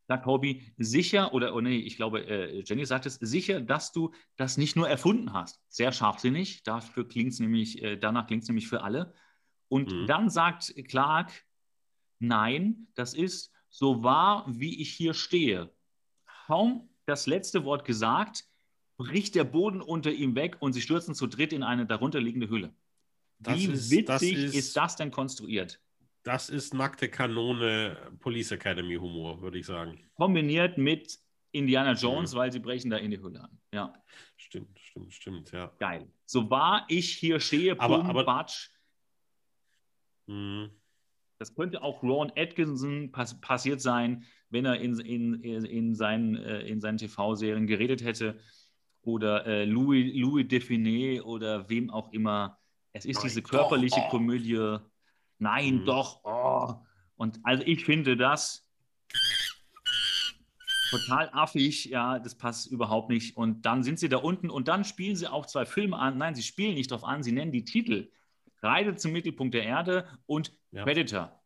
sagt Hobie, sicher, oder oh nee, ich glaube, äh, Jenny sagt es, sicher, dass du das nicht nur erfunden hast. Sehr scharfsinnig, dafür klingt's nämlich, äh, danach klingt es nämlich für alle. Und mhm. dann sagt Clark, nein, das ist so wahr, wie ich hier stehe. Kaum das letzte Wort gesagt, bricht der Boden unter ihm weg und sie stürzen zu dritt in eine darunterliegende Hülle. Das wie ist, witzig das ist, ist das denn konstruiert? Das ist nackte Kanone Police Academy Humor, würde ich sagen. Kombiniert mit Indiana Jones, mhm. weil sie brechen da in die Hülle an. Ja. Stimmt, stimmt, stimmt, ja. Geil. So wahr ich hier stehe, aber, Pum, aber Batsch. Mhm. Das könnte auch Ron Atkinson pass passiert sein, wenn er in, in, in, seinen, äh, in seinen TV-Serien geredet hätte. Oder äh, Louis, Louis Define oder wem auch immer. Es ist Nein, diese körperliche doch, oh. Komödie nein, mhm. doch, oh. Und also ich finde das total affig, ja, das passt überhaupt nicht. Und dann sind sie da unten und dann spielen sie auch zwei Filme an. Nein, sie spielen nicht drauf an, sie nennen die Titel. Reise zum Mittelpunkt der Erde und ja. Predator.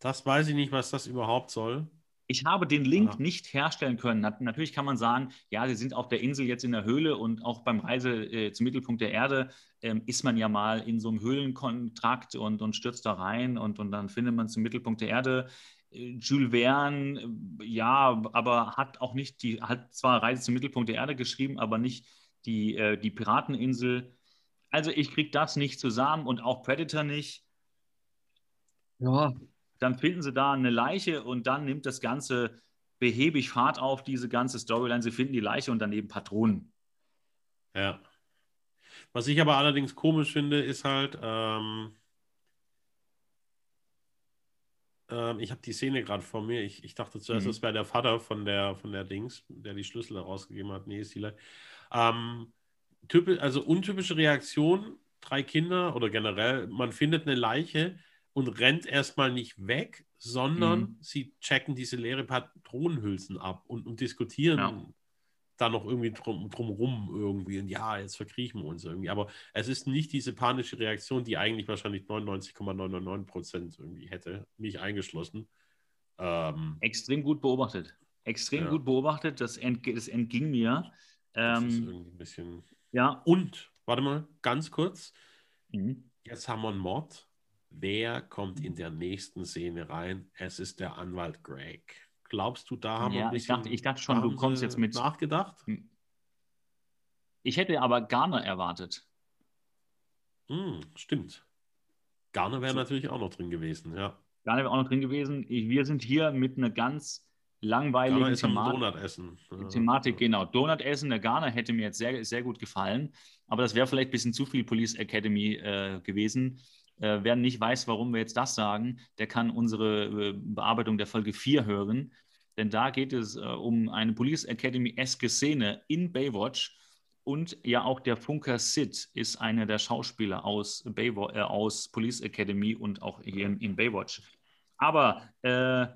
Das weiß ich nicht, was das überhaupt soll. Ich habe den Link ja. nicht herstellen können. Natürlich kann man sagen, ja, sie sind auf der Insel jetzt in der Höhle und auch beim Reise äh, zum Mittelpunkt der Erde ähm, ist man ja mal in so einem Höhlenkontrakt und, und stürzt da rein und, und dann findet man zum Mittelpunkt der Erde. Äh, Jules Verne, äh, ja, aber hat auch nicht die, hat zwar Reise zum Mittelpunkt der Erde geschrieben, aber nicht die, äh, die Pirateninsel. Also ich kriege das nicht zusammen und auch Predator nicht. Ja, dann finden sie da eine Leiche und dann nimmt das Ganze behäbig Fahrt auf, diese ganze Storyline. Sie finden die Leiche und daneben Patronen. Ja. Was ich aber allerdings komisch finde, ist halt, ähm, ähm, ich habe die Szene gerade vor mir. Ich, ich dachte zuerst, mhm. das wäre der Vater von der, von der Dings, der die Schlüssel herausgegeben hat. Nee, ist die Leiche. Ähm, typisch, also untypische Reaktion, drei Kinder oder generell, man findet eine Leiche, und rennt erstmal nicht weg, sondern mhm. sie checken diese leere Patronenhülsen ab und, und diskutieren ja. da noch irgendwie drum, drumrum irgendwie. Und ja, jetzt verkriechen wir uns irgendwie. Aber es ist nicht diese panische Reaktion, die eigentlich wahrscheinlich 99,999 Prozent irgendwie hätte, mich eingeschlossen. Ähm, Extrem gut beobachtet. Extrem ja. gut beobachtet. Das, ent, das entging mir. Das ähm, ist irgendwie ein bisschen. Ja. Und, warte mal, ganz kurz. Mhm. Jetzt haben wir einen Mord Wer kommt in der nächsten Szene rein? Es ist der Anwalt Greg. Glaubst du, da haben ja, wir ein bisschen, ich dachte, ich dachte schon, du kommst jetzt mit. Nachgedacht? Ich hätte aber Garner erwartet. Hm, stimmt. Garner wäre so. natürlich auch noch drin gewesen, ja. Garner wäre auch noch drin gewesen. Wir sind hier mit einer ganz langweiligen Thematik. Donut essen. Thematik, genau. Donut essen, der Garner hätte mir jetzt sehr, sehr gut gefallen. Aber das wäre vielleicht ein bisschen zu viel Police Academy äh, gewesen. Äh, wer nicht weiß, warum wir jetzt das sagen, der kann unsere äh, Bearbeitung der Folge 4 hören. Denn da geht es äh, um eine Police Academy-eske Szene in Baywatch. Und ja, auch der Funker Sid ist einer der Schauspieler aus, Baywo äh, aus Police Academy und auch hier in, in Baywatch. Aber äh,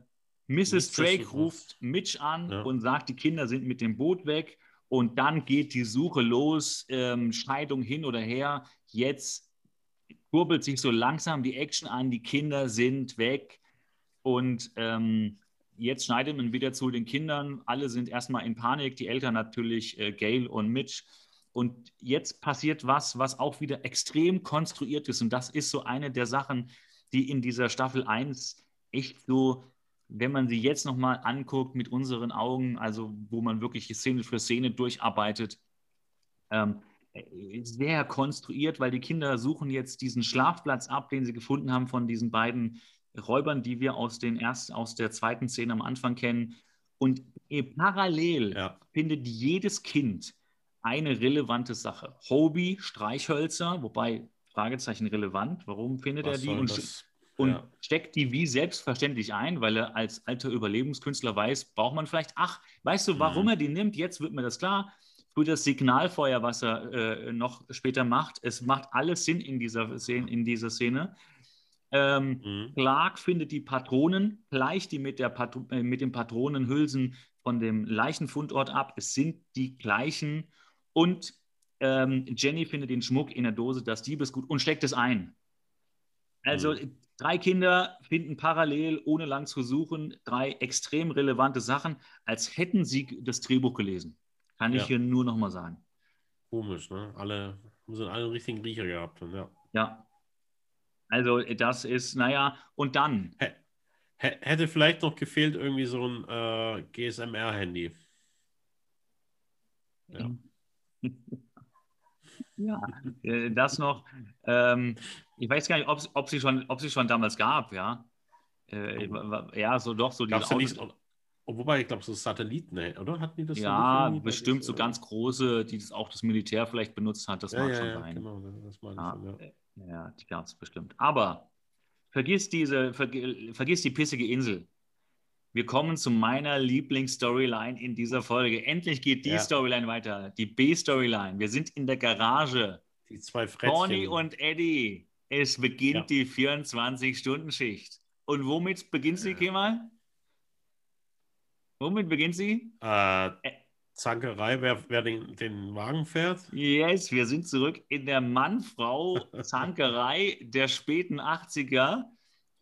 Mrs. Drake ruft Mitch an ja. und sagt, die Kinder sind mit dem Boot weg. Und dann geht die Suche los, ähm, Scheidung hin oder her. Jetzt kurbelt sich so langsam die Action an, die Kinder sind weg. Und ähm, jetzt schneidet man wieder zu den Kindern. Alle sind erstmal in Panik, die Eltern natürlich, äh, Gail und Mitch. Und jetzt passiert was, was auch wieder extrem konstruiert ist. Und das ist so eine der Sachen, die in dieser Staffel 1 echt so, wenn man sie jetzt nochmal anguckt mit unseren Augen, also wo man wirklich Szene für Szene durcharbeitet, ähm, sehr konstruiert, weil die Kinder suchen jetzt diesen Schlafplatz ab, den sie gefunden haben von diesen beiden Räubern, die wir aus, den ersten, aus der zweiten Szene am Anfang kennen. Und parallel ja. findet jedes Kind eine relevante Sache. Hobie, Streichhölzer, wobei Fragezeichen relevant, warum findet Was er die und, das? Und ja. steckt die wie selbstverständlich ein, weil er als alter Überlebenskünstler weiß, braucht man vielleicht, ach, weißt du, warum mhm. er die nimmt? Jetzt wird mir das klar. Für das Signalfeuer, was er äh, noch später macht, es macht alles Sinn in dieser Szene. In dieser Szene. Ähm, mhm. Clark findet die Patronen, gleicht die mit, der Pat äh, mit den Patronenhülsen von dem Leichenfundort ab. Es sind die gleichen. Und ähm, Jenny findet den Schmuck in der Dose, das Diebesgut, und steckt es ein. Also mhm. Drei Kinder finden parallel, ohne lang zu suchen, drei extrem relevante Sachen, als hätten sie das Drehbuch gelesen. Kann ja. ich hier nur nochmal sagen. Komisch, ne? Alle sind alle einen richtigen Riecher gehabt. ja. ja. Also das ist, naja, und dann. Hätte vielleicht noch gefehlt irgendwie so ein äh, GSMR-Handy. Ja. ja, äh, das noch. Ähm, ich weiß gar nicht, ob, ob, sie schon, ob sie schon damals gab, ja. Äh, oh. ja, so doch, so die nicht, Wobei, ich glaube, so Satelliten, oder? Hatten die das? Ja, bestimmt so ganz große, die das auch das Militär vielleicht benutzt hat. Das ja, mag ja, schon ja, sein. Genau, das ja. Schon, ja. Ja, die gab es bestimmt. Aber vergiss diese, ver, vergiss die pissige Insel. Wir kommen zu meiner Lieblingsstoryline in dieser Folge. Endlich geht die ja. Storyline weiter. Die B-Storyline. Wir sind in der Garage. Die zwei Frettchen. Tony und Eddie. Es beginnt ja. die 24-Stunden-Schicht. Und womit beginnt sie, Kemal? Womit beginnt sie? Äh, Zankerei, wer, wer den, den Wagen fährt? Yes, wir sind zurück in der Mann-Frau-Zankerei der späten 80er.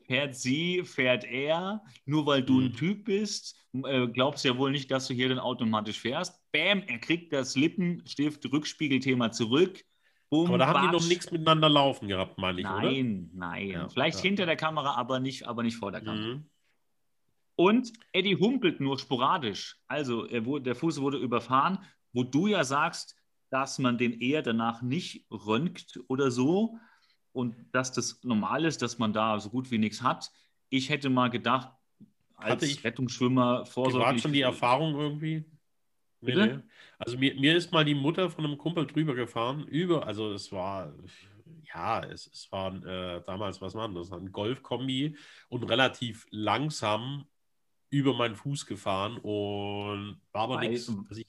Fährt sie, fährt er, nur weil du ein hm. Typ bist, äh, glaubst ja wohl nicht, dass du hier dann automatisch fährst. Bam, er kriegt das Lippenstift-Rückspiegelthema zurück. Boom, aber da haben die noch nichts miteinander laufen gehabt, meine ich, nein, oder? Nein, nein. Ja, Vielleicht ja. hinter der Kamera, aber nicht, aber nicht vor der Kamera. Mhm. Und Eddie humpelt nur sporadisch. Also wurde, der Fuß wurde überfahren, wo du ja sagst, dass man den eher danach nicht röntgt oder so und dass das normal ist, dass man da so gut wie nichts hat. Ich hätte mal gedacht, als ich Rettungsschwimmer vorsorglich... War schon die Erfahrung irgendwie? Nee, Also mir, mir ist mal die Mutter von einem Kumpel drüber gefahren, über, also es war, ja, es, es war äh, damals, was war das, ein Golfkombi und relativ langsam über meinen Fuß gefahren und war aber nichts. Ich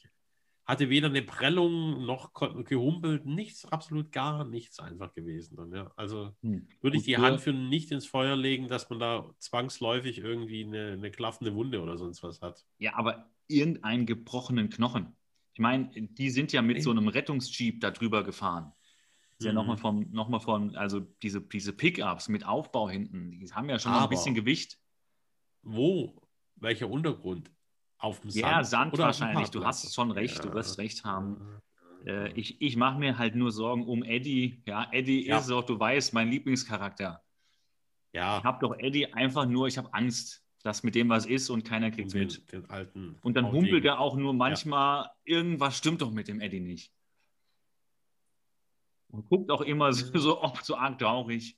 hatte weder eine Prellung noch gehumpelt, nichts, absolut gar nichts einfach gewesen. Dann, ja. Also hm. würde ich die Hand für nicht ins Feuer legen, dass man da zwangsläufig irgendwie eine, eine klaffende Wunde oder sonst was hat. Ja, aber irgendeinen gebrochenen Knochen. Ich meine, die sind ja mit so einem Rettungsjeep da drüber gefahren. ist ja nochmal mhm. vom, noch mal von, also diese, diese Pickups mit Aufbau hinten, die haben ja schon ein bisschen Gewicht. Wo? welcher Untergrund? Auf dem Sand? Ja, Sand wahrscheinlich. Du hast schon recht, ja. du wirst recht haben. Äh, ich ich mache mir halt nur Sorgen um Eddie. Ja, Eddie ja. ist auch, du weißt, mein Lieblingscharakter. Ja. Ich habe doch Eddie einfach nur, ich habe Angst, dass mit dem was ist und keiner kriegt es mit. Den alten und dann humpelt er auch nur manchmal, ja. irgendwas stimmt doch mit dem Eddie nicht. Und guckt auch immer so, so oft so arg traurig.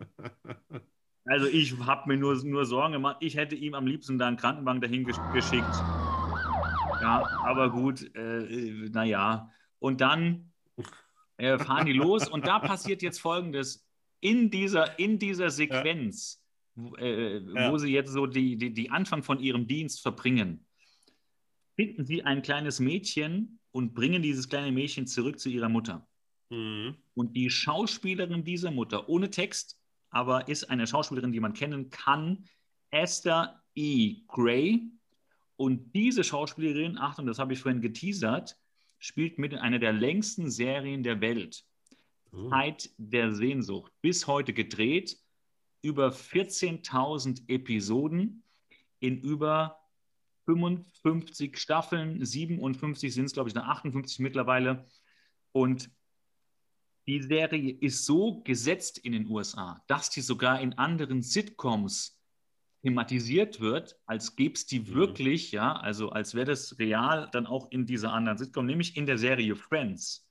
Also ich habe mir nur, nur Sorgen gemacht. Ich hätte ihm am liebsten da einen Krankenwagen dahin gesch geschickt. Ja, aber gut, äh, naja. Und dann äh, fahren die los und da passiert jetzt Folgendes. In dieser, in dieser Sequenz, ja. äh, ja. wo sie jetzt so die, die, die Anfang von ihrem Dienst verbringen, finden sie ein kleines Mädchen und bringen dieses kleine Mädchen zurück zu ihrer Mutter. Mhm. Und die Schauspielerin dieser Mutter, ohne Text, aber ist eine Schauspielerin, die man kennen kann, Esther E. Gray. Und diese Schauspielerin, Achtung, das habe ich vorhin geteasert, spielt mit in einer der längsten Serien der Welt. Oh. Zeit der Sehnsucht. Bis heute gedreht, über 14.000 Episoden in über 55 Staffeln, 57 sind es, glaube ich, 58 mittlerweile. Und die Serie ist so gesetzt in den USA, dass die sogar in anderen Sitcoms thematisiert wird, als gäbe es die mhm. wirklich, ja, also als wäre das real dann auch in dieser anderen Sitcom, nämlich in der Serie Friends.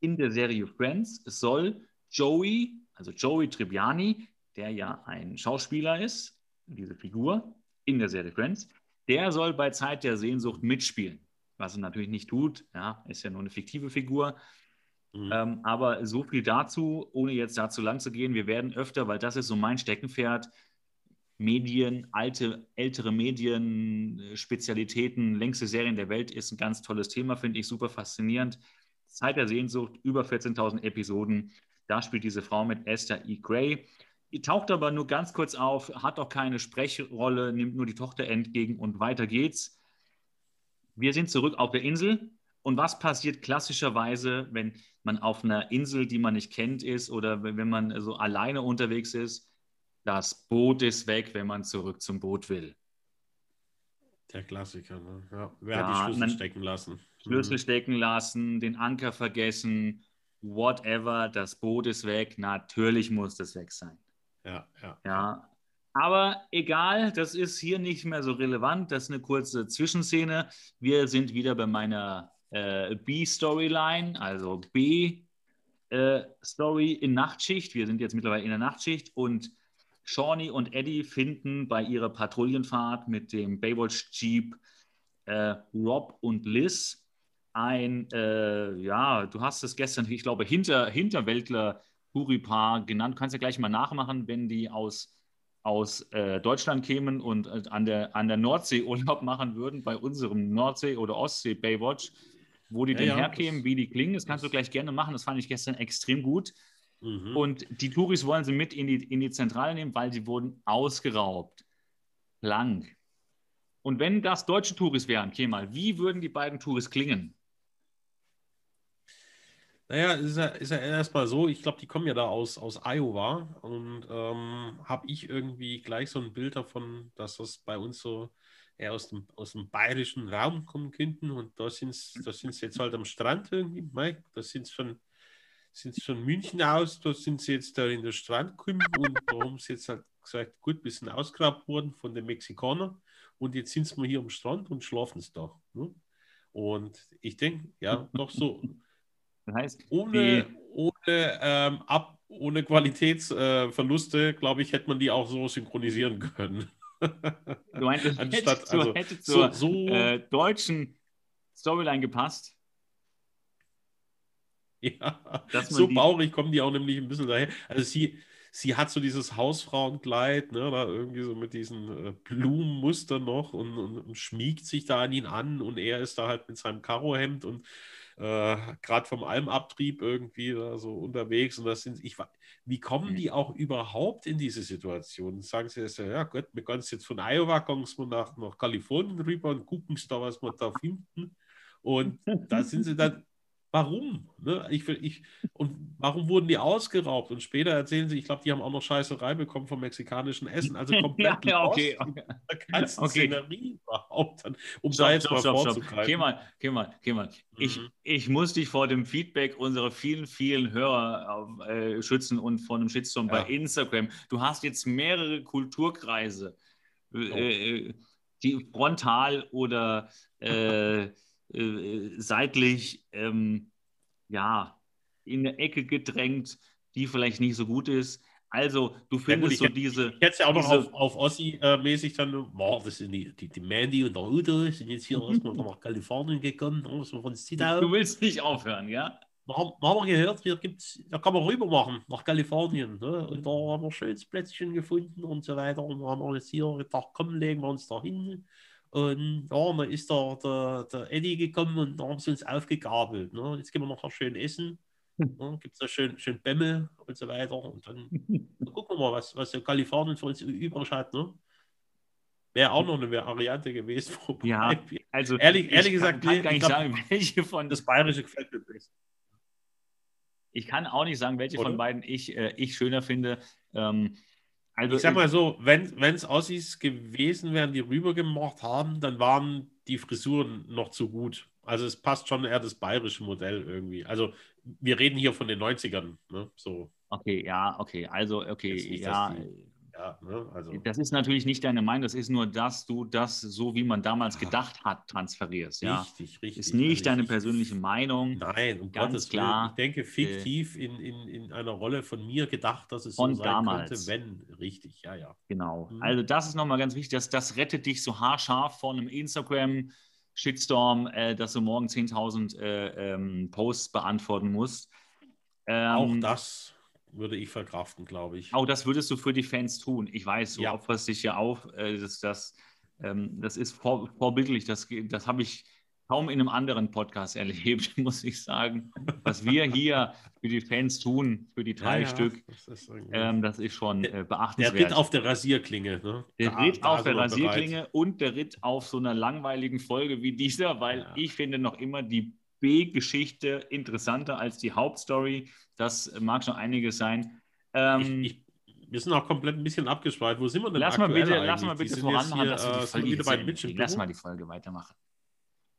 In der Serie Friends soll Joey, also Joey Tribbiani, der ja ein Schauspieler ist, diese Figur in der Serie Friends, der soll bei Zeit der Sehnsucht mitspielen. Was er natürlich nicht tut, ja, ist ja nur eine fiktive Figur. Mhm. Ähm, aber so viel dazu, ohne jetzt da zu lang zu gehen. Wir werden öfter, weil das ist so mein Steckenpferd, Medien, alte, ältere Medien, Spezialitäten, längste Serien der Welt ist ein ganz tolles Thema, finde ich super faszinierend. Zeit der Sehnsucht, über 14.000 Episoden. Da spielt diese Frau mit Esther E. Gray. Die taucht aber nur ganz kurz auf, hat auch keine Sprechrolle, nimmt nur die Tochter entgegen und weiter geht's. Wir sind zurück auf der Insel. Und was passiert klassischerweise, wenn man auf einer Insel, die man nicht kennt, ist oder wenn man so alleine unterwegs ist? Das Boot ist weg, wenn man zurück zum Boot will. Der Klassiker, ne? Ja. Wer ja, hat die Schlüssel stecken lassen? Schlüssel mhm. stecken lassen, den Anker vergessen, whatever, das Boot ist weg. Natürlich muss das weg sein. Ja, ja. Ja. Aber egal, das ist hier nicht mehr so relevant. Das ist eine kurze Zwischenszene. Wir sind wieder bei meiner äh, B-Storyline, also B-Story äh, in Nachtschicht. Wir sind jetzt mittlerweile in der Nachtschicht und Shawnee und Eddie finden bei ihrer Patrouillenfahrt mit dem Baywatch Jeep äh, Rob und Liz ein, äh, ja, du hast es gestern, ich glaube, Hinter, Hinterwäldler Puripaar genannt. Du kannst ja gleich mal nachmachen, wenn die aus, aus äh, Deutschland kämen und äh, an, der, an der Nordsee Urlaub machen würden, bei unserem Nordsee- oder Ostsee-Baywatch, wo die ja, denn ja, herkämen, wie die klingen. Das kannst du gleich gerne machen. Das fand ich gestern extrem gut. Mhm. Und die Touris wollen sie mit in die, in die Zentrale nehmen, weil sie wurden ausgeraubt. Lang. Und wenn das deutsche Touris wären, Kemal, wie würden die beiden Touris klingen? Naja, ist ja, ist ja erstmal so, ich glaube, die kommen ja da aus, aus Iowa und ähm, habe ich irgendwie gleich so ein Bild davon, dass das bei uns so aus dem, aus dem bayerischen Raum kommen könnten und da sind sie da jetzt halt am Strand irgendwie, Mike, da sind sie von, sind sie von München aus, da sind sie jetzt da in der Strand gekommen und da haben sie jetzt halt gesagt, gut, wir sind ausgeraubt worden von den Mexikanern und jetzt sind sie mal hier am Strand und schlafen es da. Ne? Und ich denke, ja, doch so das heißt, ohne, ohne, ähm, ab, ohne Qualitätsverluste, äh, glaube ich, hätte man die auch so synchronisieren können. Du meinst, das Anstatt, hätte, also, hätte zur so, so äh, deutschen Storyline gepasst? Ja, so baurig kommen die auch nämlich ein bisschen daher. Also sie, sie hat so dieses Hausfrauenkleid, ne, da irgendwie so mit diesen äh, Blumenmustern noch und, und, und, schmiegt sich da an ihn an und er ist da halt mit seinem Karohemd und äh, gerade vom Almabtrieb irgendwie da so unterwegs. Und das sind, ich, wie kommen die auch überhaupt in diese Situation? Sagen sie jetzt, ja Gott, wir können jetzt von Iowa kommen wir nach, nach Kalifornien rüber und gucken da, was wir da finden. Und da sind sie dann Warum? Ne? Ich, ich, und warum wurden die ausgeraubt? Und später erzählen sie, ich glaube, die haben auch noch Scheißerei bekommen vom mexikanischen Essen. Also komplett ja, okay, okay. der ganzen okay. Szenerie überhaupt, um stopp, da jetzt stopp, mal stopp, vorzugreifen. Geh mal, geh mal, geh mal. Mhm. Ich, ich muss dich vor dem Feedback unserer vielen, vielen Hörer äh, schützen und vor einem Shitstorm ja. bei Instagram. Du hast jetzt mehrere Kulturkreise, äh, oh. äh, die frontal oder äh, äh, seitlich ähm, ja, in der Ecke gedrängt, die vielleicht nicht so gut ist. Also, du findest ja, gut, so diese. Ich hätte ja auch diese, noch auf, auf Ossi-mäßig dann, boah, das sind die, die, die Mandy und der Udo, sind jetzt hier erstmal nach Kalifornien gekommen, von. Du willst nicht aufhören, ja? Da haben, da haben wir gehört, hier gibt's, da kann man rüber machen nach Kalifornien. Ne? Und da haben wir ein schönes Plätzchen gefunden und so weiter. Und da haben wir jetzt hier gedacht, komm, legen wir uns da hin. Und ja, dann ist der, der, der Eddie gekommen und da haben sie uns aufgegabelt. Ne? Jetzt gehen wir noch schön essen. Ja, Gibt es da schön, schön Bämmel und so weiter. Und dann, dann gucken wir mal, was, was der Kalifornien für uns übrig hat. Ne? Wäre auch noch eine Variante gewesen. Ja, also ehrlich, ehrlich gesagt, kann, kann gar nicht glaub, sagen, welche von. Das Bayerische gefällt mir besser. Ich kann auch nicht sagen, welche Oder? von beiden ich, äh, ich schöner finde. Ähm, also ich sag mal so, wenn es Aussies gewesen wären, die rübergemacht haben, dann waren die Frisuren noch zu gut. Also es passt schon eher das bayerische Modell irgendwie. Also wir reden hier von den 90ern. Ne? So. Okay, ja, okay. Also, okay, ja. Die, ja ne? also. Das ist natürlich nicht deine Meinung, das ist nur, dass du das, so wie man damals gedacht hat, transferierst. Ja? Richtig, richtig. Ist nicht deine persönliche Meinung. Nein, um ganz Gottes klar. Willen. Ich denke, fiktiv äh, in, in, in einer Rolle von mir gedacht, dass es so sein damals. könnte, wenn. Richtig, ja, ja. Genau. Mhm. Also das ist nochmal ganz wichtig, dass das rettet dich so haarscharf von einem Instagram- Shitstorm, äh, dass du morgen 10.000 äh, ähm, Posts beantworten musst. Ähm, auch das würde ich verkraften, glaube ich. Auch das würdest du für die Fans tun. Ich weiß, du ja. opferst dich ja auf. Äh, das, das, ähm, das ist vor, vorbildlich. Das, das habe ich kaum in einem anderen Podcast erlebt, muss ich sagen. Was wir hier für die Fans tun, für die drei ja, Stück, das ist, ähm, das ist schon äh, beachtenswert. Der Ritt auf der Rasierklinge. Ne? Der da, Ritt da auf der Rasierklinge bereit. und der Ritt auf so einer langweiligen Folge wie dieser, weil ja. ich finde noch immer die B-Geschichte interessanter als die Hauptstory. Das mag schon einiges sein. Ähm, ich, ich, wir sind auch komplett ein bisschen abgeschweift. Wo sind wir denn lass mal bitte, Lass mal bitte voran, hier, dass wir die äh, Folge wieder bei Lass mal die Folge weitermachen.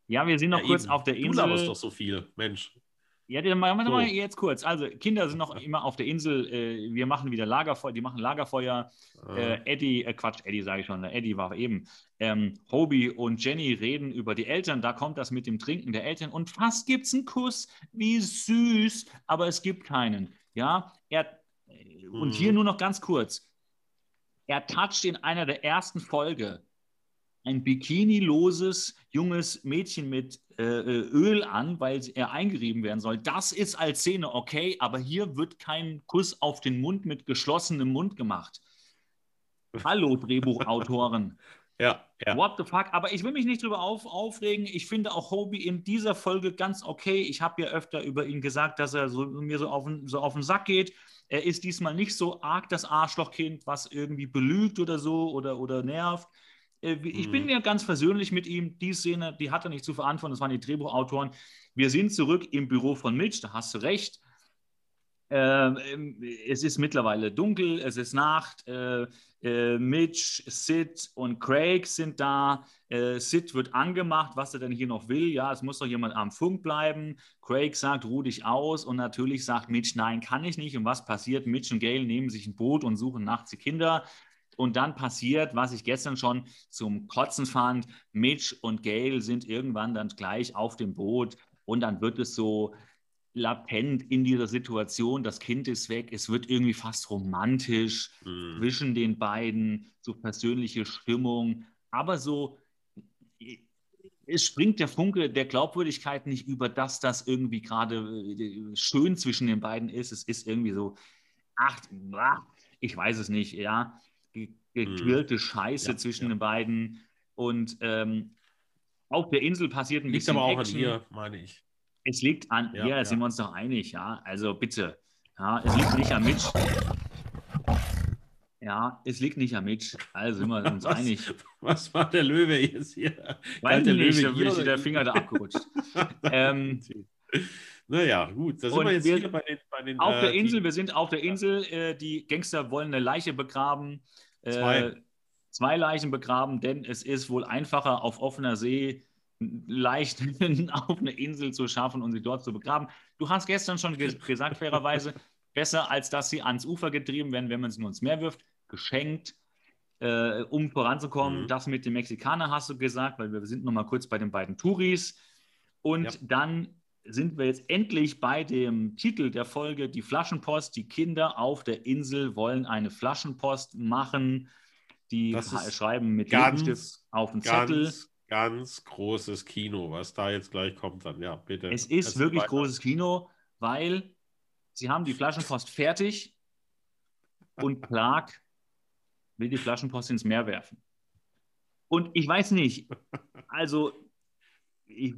Ja, wir sind noch ja, kurz eben. auf der Insel. Du doch so viel, Mensch. Ja, dann machen wir so. mal jetzt kurz. Also, Kinder sind noch immer auf der Insel. Äh, wir machen wieder Lagerfeuer. Die machen Lagerfeuer. Ah. Äh, Eddie, äh, Quatsch, Eddie sage ich schon. Ne? Eddie war eben. Ähm, Hobie und Jenny reden über die Eltern. Da kommt das mit dem Trinken der Eltern. Und fast gibt es einen Kuss. Wie süß. Aber es gibt keinen. Ja, er. Und mhm. hier nur noch ganz kurz. Er toucht in einer der ersten Folge ein bikiniloses junges Mädchen mit äh, äh, Öl an, weil er eingerieben werden soll. Das ist als Szene okay, aber hier wird kein Kuss auf den Mund mit geschlossenem Mund gemacht. Hallo, Drehbuchautoren. ja, ja. What the fuck? Aber ich will mich nicht drüber auf, aufregen. Ich finde auch Hobie in dieser Folge ganz okay. Ich habe ja öfter über ihn gesagt, dass er so, mir so auf, so auf den Sack geht. Er ist diesmal nicht so arg das Arschlochkind, was irgendwie belügt oder so oder, oder nervt. Äh, ich bin mir mhm. ganz versöhnlich mit ihm. Die Szene, die hat er nicht zu verantworten, das waren die Drehbuchautoren. Wir sind zurück im Büro von Mitch, da hast du recht. Ähm, es ist mittlerweile dunkel, es ist Nacht. Äh, äh, Mitch, Sid und Craig sind da. Äh, Sid wird angemacht, was er denn hier noch will. Ja, es muss doch jemand am Funk bleiben. Craig sagt, ruh dich aus. Und natürlich sagt Mitch, nein, kann ich nicht. Und was passiert? Mitch und Gail nehmen sich ein Boot und suchen nachts die Kinder. Und dann passiert, was ich gestern schon zum Kotzen fand, Mitch und Gail sind irgendwann dann gleich auf dem Boot und dann wird es so latent in dieser Situation, das Kind ist weg, es wird irgendwie fast romantisch mhm. zwischen den beiden, so persönliche Stimmung, aber so, es springt der Funke der Glaubwürdigkeit nicht über, dass das irgendwie gerade äh, schön zwischen den beiden ist. Es ist irgendwie so, ach, ich weiß es nicht, ja gequirlte mhm. Scheiße ja, zwischen ja. den beiden. Und ähm, auf der Insel passiert ein liegt bisschen. Aber auch Action. an ihr, meine ich. Es liegt an ja, ihr, sind wir uns doch einig, ja. Also bitte. Ja, es liegt nicht an Mitch. Ja, es liegt nicht an Mitch. Also sind wir uns was, einig. Was war der Löwe jetzt hier? Weil der nicht, Löwe da bin ich der Finger da abgerutscht. ähm, naja, gut, da sind wir jetzt wir, hier bei den. Bei den auf äh, der Insel, wir sind auf der Insel. Äh, die Gangster wollen eine Leiche begraben. Zwei. Äh, zwei Leichen begraben, denn es ist wohl einfacher auf offener See leicht auf eine Insel zu schaffen und sie dort zu begraben. Du hast gestern schon gesagt, fairerweise, besser als dass sie ans Ufer getrieben werden, wenn man sie nur ins Meer wirft, geschenkt, äh, um voranzukommen. Mhm. Das mit dem Mexikaner hast du gesagt, weil wir sind noch mal kurz bei den beiden Touris. Und ja. dann sind wir jetzt endlich bei dem Titel der Folge, die Flaschenpost. Die Kinder auf der Insel wollen eine Flaschenpost machen. Die schreiben mit ganz, auf den Zettel. Ganz, ganz großes Kino, was da jetzt gleich kommt dann. Ja, bitte. Es ist wirklich weiter. großes Kino, weil sie haben die Flaschenpost fertig und Clark will die Flaschenpost ins Meer werfen. Und ich weiß nicht, also ich,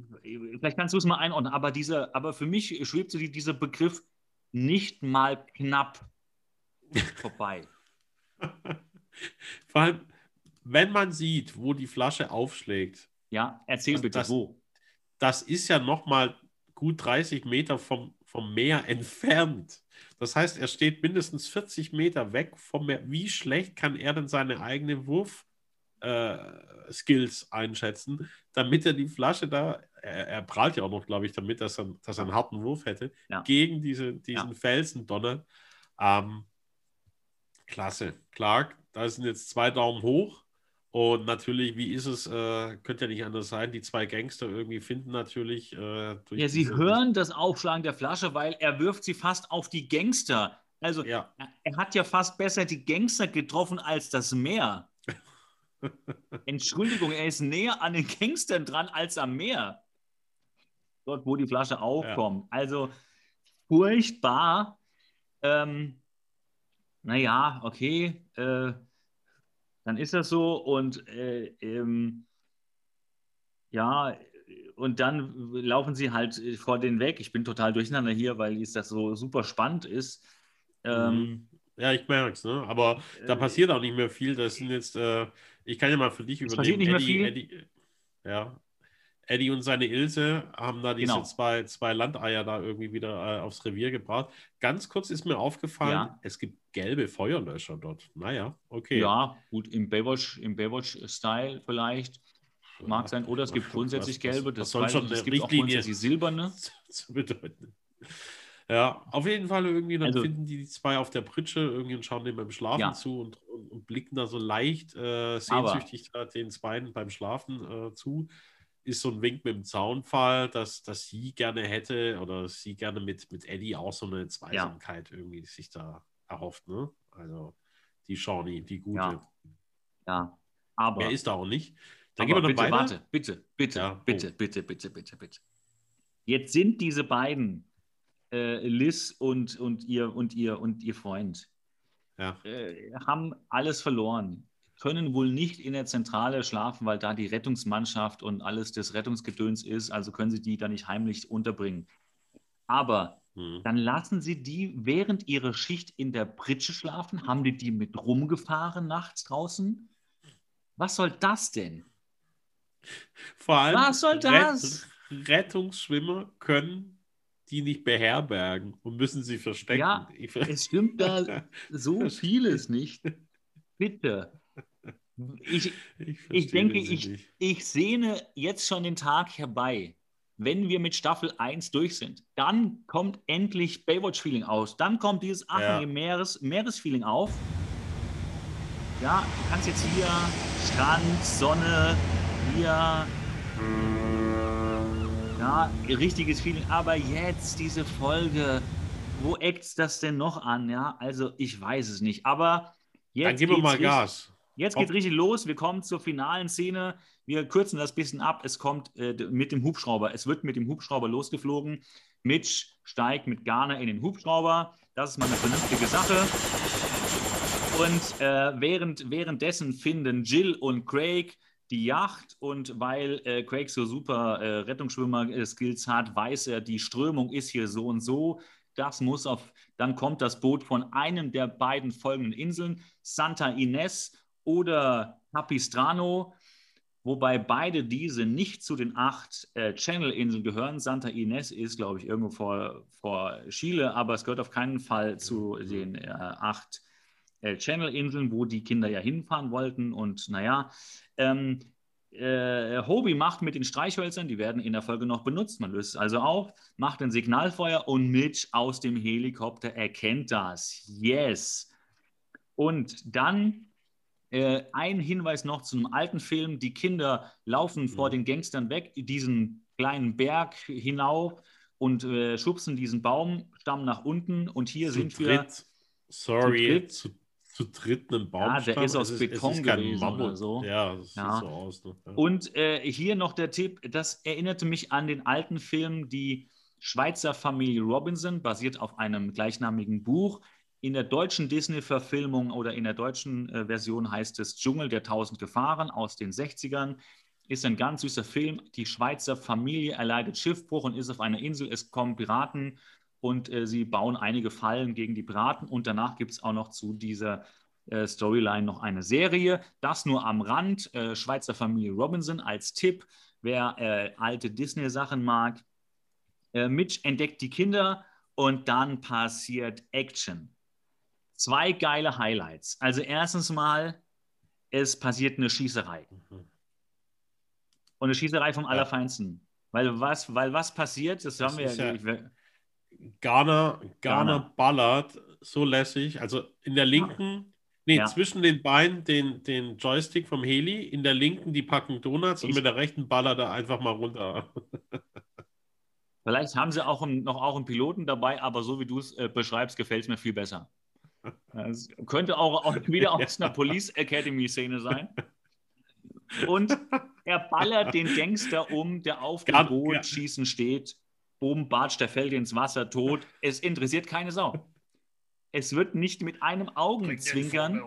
vielleicht kannst du es mal einordnen, aber, dieser, aber für mich schwebt so dieser Begriff nicht mal knapp vorbei. Vor allem, wenn man sieht, wo die Flasche aufschlägt. Ja, erzähl bitte, das, wo. Das ist ja nochmal gut 30 Meter vom, vom Meer entfernt. Das heißt, er steht mindestens 40 Meter weg vom Meer. Wie schlecht kann er denn seine eigenen Wurf-Skills äh, einschätzen, damit er die Flasche da, er, er prahlt ja auch noch, glaube ich, damit, dass er, dass er einen harten Wurf hätte, ja. gegen diese, diesen ja. Felsen donnert. Ähm, klasse. Clark, da sind jetzt zwei Daumen hoch. Und natürlich, wie ist es, äh, könnte ja nicht anders sein, die zwei Gangster irgendwie finden natürlich. Äh, ja, sie hören das Aufschlagen der Flasche, weil er wirft sie fast auf die Gangster. Also ja. er hat ja fast besser die Gangster getroffen als das Meer. Entschuldigung, er ist näher an den Gangstern dran als am Meer. Dort, wo die Flasche aufkommt. Ja. Also furchtbar. Ähm, naja, okay. Äh, dann ist das so und äh, ähm, ja, und dann laufen sie halt vor denen weg. Ich bin total durcheinander hier, weil es das so super spannend ist. Ähm, mhm. ja, ich merke es, ne? aber äh, da passiert auch nicht mehr viel. Das sind jetzt, äh, ich kann ja mal für dich übernehmen. Passiert nicht Eddie, mehr viel. Eddie, ja, Eddie und seine Ilse haben da diese genau. zwei, zwei Landeier da irgendwie wieder äh, aufs Revier gebracht. Ganz kurz ist mir aufgefallen, ja. es gibt gelbe Feuerlöscher dort. Naja, okay. Ja, gut, im Baywatch, im Baywatch-Style vielleicht. Mag sein. Oder es gibt grundsätzlich gelbe. Das was soll schon es gibt auch grundsätzlich silberne. zu bedeuten. Ja, auf jeden Fall irgendwie, dann also, finden die, die zwei auf der Pritsche irgendwie und schauen dem beim Schlafen ja. zu und, und, und, blicken da so leicht äh, sehnsüchtig aber, den Zweien beim Schlafen äh, zu ist so ein Wink mit dem Zaunfall, dass, dass sie gerne hätte oder sie gerne mit, mit Eddie auch so eine Zweisamkeit ja. irgendwie sich da erhofft. Ne? Also die Shawnee, die gute. Ja, ja. aber. Mehr ist da auch nicht. Dann gehen wir bitte, weiter. Warte, bitte, bitte, ja. bitte, oh. bitte, bitte, bitte, bitte. Jetzt sind diese beiden, äh, Liz und, und, ihr, und, ihr, und ihr Freund, ja. äh, haben alles verloren können wohl nicht in der Zentrale schlafen, weil da die Rettungsmannschaft und alles das Rettungsgedöns ist. Also können sie die da nicht heimlich unterbringen. Aber hm. dann lassen sie die während ihrer Schicht in der Pritsche schlafen. Haben die die mit rumgefahren nachts draußen? Was soll das denn? Vor allem Was soll das? Rettungsschwimmer können die nicht beherbergen und müssen sie verstecken. Ja, es stimmt da so vieles nicht. Bitte. Ich, ich, ich denke, ich, ich sehne jetzt schon den Tag herbei, wenn wir mit Staffel 1 durch sind. Dann kommt endlich Baywatch-Feeling aus. Dann kommt dieses Aachen ja. Meeres, Meeresfeeling auf. Ja, du kannst jetzt hier Strand, Sonne, hier. Ja, richtiges Feeling. Aber jetzt diese Folge, wo eckt das denn noch an? Ja, also ich weiß es nicht. Aber jetzt. Dann geben wir mal Gas. Jetzt geht richtig los. Wir kommen zur finalen Szene. Wir kürzen das bisschen ab. Es kommt äh, mit dem Hubschrauber. Es wird mit dem Hubschrauber losgeflogen. Mitch steigt mit Garner in den Hubschrauber. Das ist mal eine vernünftige Sache. Und äh, während, währenddessen finden Jill und Craig die Yacht und weil äh, Craig so super äh, Rettungsschwimmer-Skills hat, weiß er, die Strömung ist hier so und so. Das muss auf, dann kommt das Boot von einem der beiden folgenden Inseln, Santa Ines oder Capistrano, wobei beide diese nicht zu den acht äh, Channel-Inseln gehören. Santa Ines ist, glaube ich, irgendwo vor, vor Chile, aber es gehört auf keinen Fall zu den äh, acht Channel-Inseln, wo die Kinder ja hinfahren wollten. Und naja, ähm, äh, Hobie macht mit den Streichhölzern, die werden in der Folge noch benutzt. Man löst es also auf, macht ein Signalfeuer und Mitch aus dem Helikopter erkennt das. Yes. Und dann äh, ein Hinweis noch zu einem alten Film. Die Kinder laufen vor mhm. den Gangstern weg, diesen kleinen Berg hinauf und äh, schubsen diesen Baumstamm nach unten. Und hier zu sind dritt, wir. Sorry, zu, zu dritt einen Baumstamm. Ja, der ist aus es Beton ist, gewesen oder so. Ja, das ja. sieht so aus. Ne? Ja. Und äh, hier noch der Tipp: Das erinnerte mich an den alten Film, die Schweizer Familie Robinson, basiert auf einem gleichnamigen Buch. In der deutschen Disney-Verfilmung oder in der deutschen äh, Version heißt es Dschungel der tausend Gefahren aus den 60ern. Ist ein ganz süßer Film. Die Schweizer Familie erleidet Schiffbruch und ist auf einer Insel. Es kommen Piraten und äh, sie bauen einige Fallen gegen die Piraten und danach gibt es auch noch zu dieser äh, Storyline noch eine Serie. Das nur am Rand. Äh, Schweizer Familie Robinson als Tipp, wer äh, alte Disney-Sachen mag. Äh, Mitch entdeckt die Kinder und dann passiert Action. Zwei geile Highlights. Also erstens mal, es passiert eine Schießerei. Mhm. Und eine Schießerei vom ja. Allerfeinsten. Weil was, weil was passiert, das, das haben wir ja. ja Garner, Garner ballert so lässig. Also in der linken, nee, ja. zwischen den Beinen den, den Joystick vom Heli, in der linken die packen Donuts ich, und mit der rechten ballert er einfach mal runter. Vielleicht haben sie auch einen, noch auch einen Piloten dabei, aber so wie du es äh, beschreibst, gefällt es mir viel besser. Das könnte auch, auch wieder aus einer Police Academy-Szene sein. Und er ballert den Gangster um, der auf dem Boot schießen steht. Oben Bartsch, der fällt ins Wasser tot. Es interessiert keine Sau. Es wird nicht mit einem Augenzwinkern.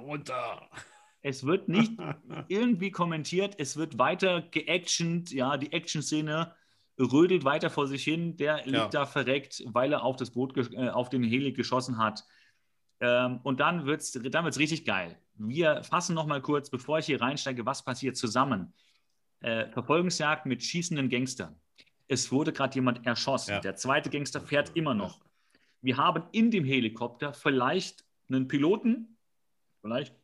Es wird nicht irgendwie kommentiert. Es wird weiter geactioned. Ja, die Action-Szene rödelt weiter vor sich hin. Der liegt ja. da verreckt, weil er auf das Boot, äh, auf den Heli geschossen hat. Ähm, und dann wird es dann wird's richtig geil. Wir fassen noch mal kurz, bevor ich hier reinsteige, was passiert zusammen. Äh, Verfolgungsjagd mit schießenden Gangstern. Es wurde gerade jemand erschossen. Ja. Der zweite Gangster fährt immer noch. Wir haben in dem Helikopter vielleicht einen Piloten, vielleicht,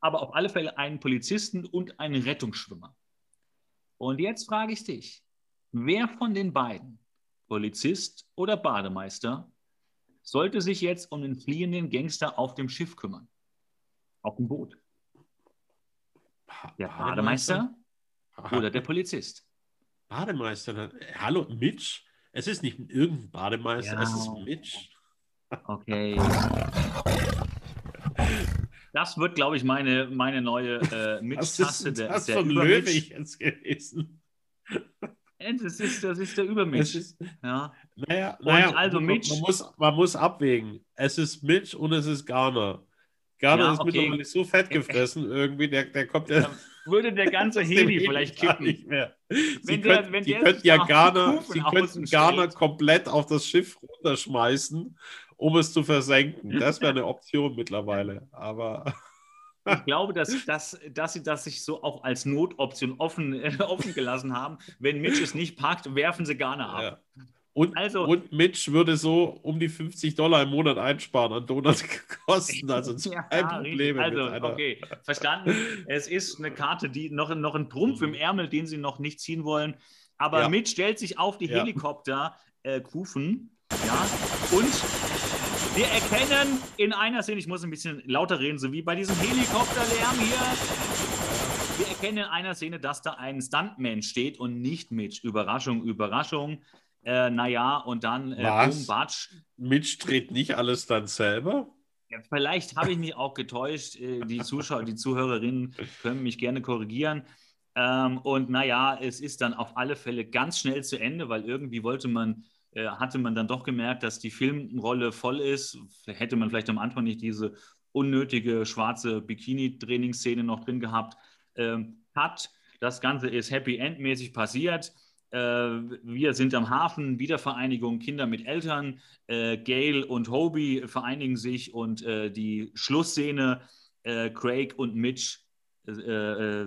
aber auf alle Fälle einen Polizisten und einen Rettungsschwimmer. Und jetzt frage ich dich, wer von den beiden, Polizist oder Bademeister, sollte sich jetzt um den fliehenden Gangster auf dem Schiff kümmern? Auf dem Boot? Der Bademeister oder der Polizist? Bademeister. Hallo, Mitch? Es ist nicht irgendein Bademeister, ja. es ist Mitch. Okay. Das wird, glaube ich, meine, meine neue äh, Mitch-Taste. Das ist das der, der von Löwe jetzt gewesen. Das ist, das ist der Übermitch. Ist, ja. Naja, naja also Mitch, man, muss, man muss abwägen. Es ist Mitch und es ist Garner. Garner ja, ist okay. mittlerweile so fett gefressen, irgendwie, der, der kommt ja. Würde der ganze Heli vielleicht kippen. Nicht mehr. Sie der, könnt, wenn die könnten ja Garner, sie könnten Garner komplett auf das Schiff runterschmeißen, um es zu versenken. Das wäre eine Option mittlerweile. Aber. Ich glaube, dass, dass, dass sie das sich so auch als Notoption offen, äh, offen gelassen haben. Wenn Mitch es nicht packt, werfen sie Garner ab. Ja. Und, also, und Mitch würde so um die 50 Dollar im Monat einsparen an Donutkosten. Also ja, kein Problem. Also, okay, verstanden. Es ist eine Karte, die noch, noch ein Trumpf im Ärmel, den sie noch nicht ziehen wollen. Aber ja. Mitch stellt sich auf die Helikopter-Kufen. Äh, ja, und wir erkennen in einer Szene, ich muss ein bisschen lauter reden, so wie bei diesem Helikopterlärm hier. Wir erkennen in einer Szene, dass da ein Stuntman steht und nicht Mitch. Überraschung, Überraschung. Äh, naja, und dann äh, Was? Batsch. Mitch dreht nicht alles dann selber? Ja, vielleicht habe ich mich auch getäuscht. Äh, die Zuschauer, die Zuhörerinnen können mich gerne korrigieren. Ähm, und naja, es ist dann auf alle Fälle ganz schnell zu Ende, weil irgendwie wollte man, äh, hatte man dann doch gemerkt, dass die Filmrolle voll ist. Hätte man vielleicht am Anfang nicht diese unnötige schwarze Bikini-Trainingsszene noch drin gehabt. Ähm, hat, das Ganze ist Happy End-mäßig passiert. Äh, wir sind am Hafen, Wiedervereinigung, Kinder mit Eltern. Äh, Gail und Hobie vereinigen sich und äh, die Schlussszene, äh, Craig und Mitch. Äh, äh,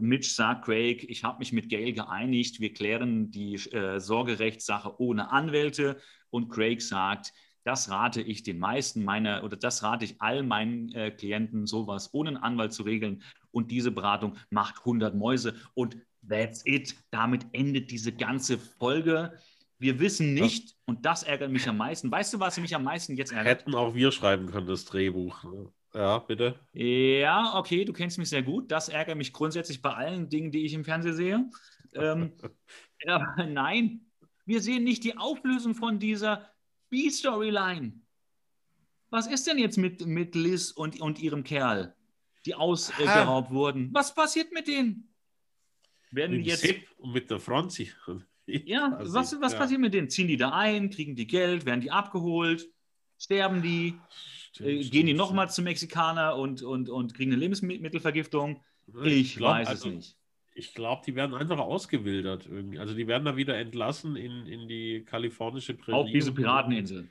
Mitch sagt Craig, ich habe mich mit Gail geeinigt, wir klären die Sorgerechtssache ohne Anwälte. Und Craig sagt, das rate ich den meisten meiner oder das rate ich all meinen Klienten, sowas ohne einen Anwalt zu regeln. Und diese Beratung macht 100 Mäuse. Und That's it. Damit endet diese ganze Folge. Wir wissen nicht, und das ärgert mich am meisten. Weißt du, was mich am meisten jetzt ärgert? Hätten auch wir schreiben können, das Drehbuch. Ja, bitte. Ja, okay, du kennst mich sehr gut. Das ärgert mich grundsätzlich bei allen Dingen, die ich im Fernsehen sehe. ähm, aber nein, wir sehen nicht die Auflösung von dieser B-Storyline. Was ist denn jetzt mit, mit Liz und, und ihrem Kerl, die ausgeraubt wurden? Was passiert mit denen? Werden mit jetzt. Sepp und mit der Franzi. Ja, also, was, was ja. passiert mit denen? Ziehen die da ein, kriegen die Geld, werden die abgeholt, sterben die, stimmt, äh, gehen die nochmal zum Mexikaner und, und, und kriegen eine Lebensmittelvergiftung? Ich, ich glaub, weiß also, es nicht. Ich glaube, die werden einfach ausgewildert irgendwie. Also die werden da wieder entlassen in, in die kalifornische Prärie. Auf diese Pirateninsel.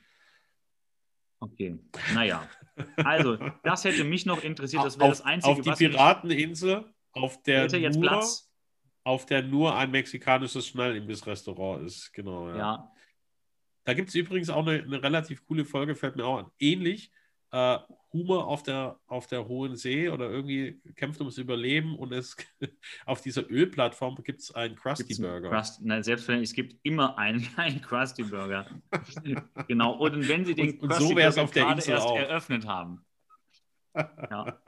Okay, naja. Also, das hätte mich noch interessiert. Das wäre das Einzige, Auf die Pirateninsel, auf der hätte jetzt Platz. Auf der nur ein mexikanisches Schnellimbissrestaurant ist. Genau, ja. Ja, Da gibt es übrigens auch eine, eine relativ coole Folge, fällt mir auch an. Ähnlich, äh, Humor auf der, auf der Hohen See oder irgendwie kämpft ums Überleben und es auf dieser Ölplattform gibt es einen Krusty Burger. Crust, nein, selbstverständlich, es gibt immer einen, einen Krusty Burger. genau. Und wenn Sie den Und- und Krusty so Burger auf der gerade Insel erst auch. eröffnet haben. Ja.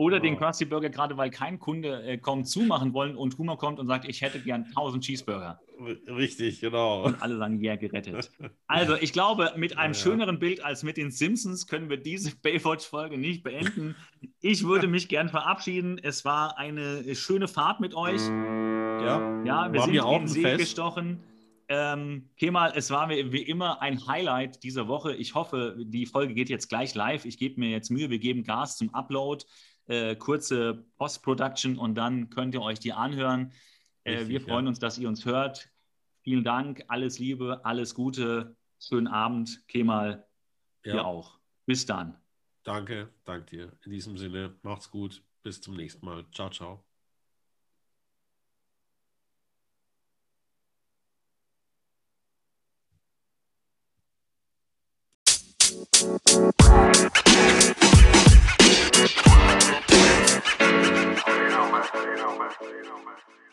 Oder den. Krusty Burger gerade, weil kein Kunde äh, kommt, zumachen wollen und Humor kommt und sagt, ich hätte gern 1000 Cheeseburger. Richtig, genau. Und alle sagen, ja, gerettet. Also, ich glaube, mit einem Ja, ja. schöneren Bild als mit den Simpsons können wir diese Baywatch-Folge nicht beenden. Ich würde mich gern verabseden. Es war eine schöne Fahrt mit euch. Ja, Ja, wir War sind mir auch in den See Fest. gestochen. Ähm, Kemal, es war wie wie immer ein Highlight dieser Woche. Ich hoffe, die Folge geht jetzt gleich live. Ich gebe mir jetzt Mühe, wir geben Gas zum Upload, äh, kurze Post-Production und dann könnt ihr euch die anhören. Äh, Richtig, wir freuen ja. uns, dass ihr uns hört. Vielen Dank, alles Liebe, alles Gute, schönen Abend, Kemal, Ja. dir auch. Bis dann. Danke, danke dir. In diesem Sinne, macht's gut. Bis zum nächsten Mal. Ciao, ciao. you know, man.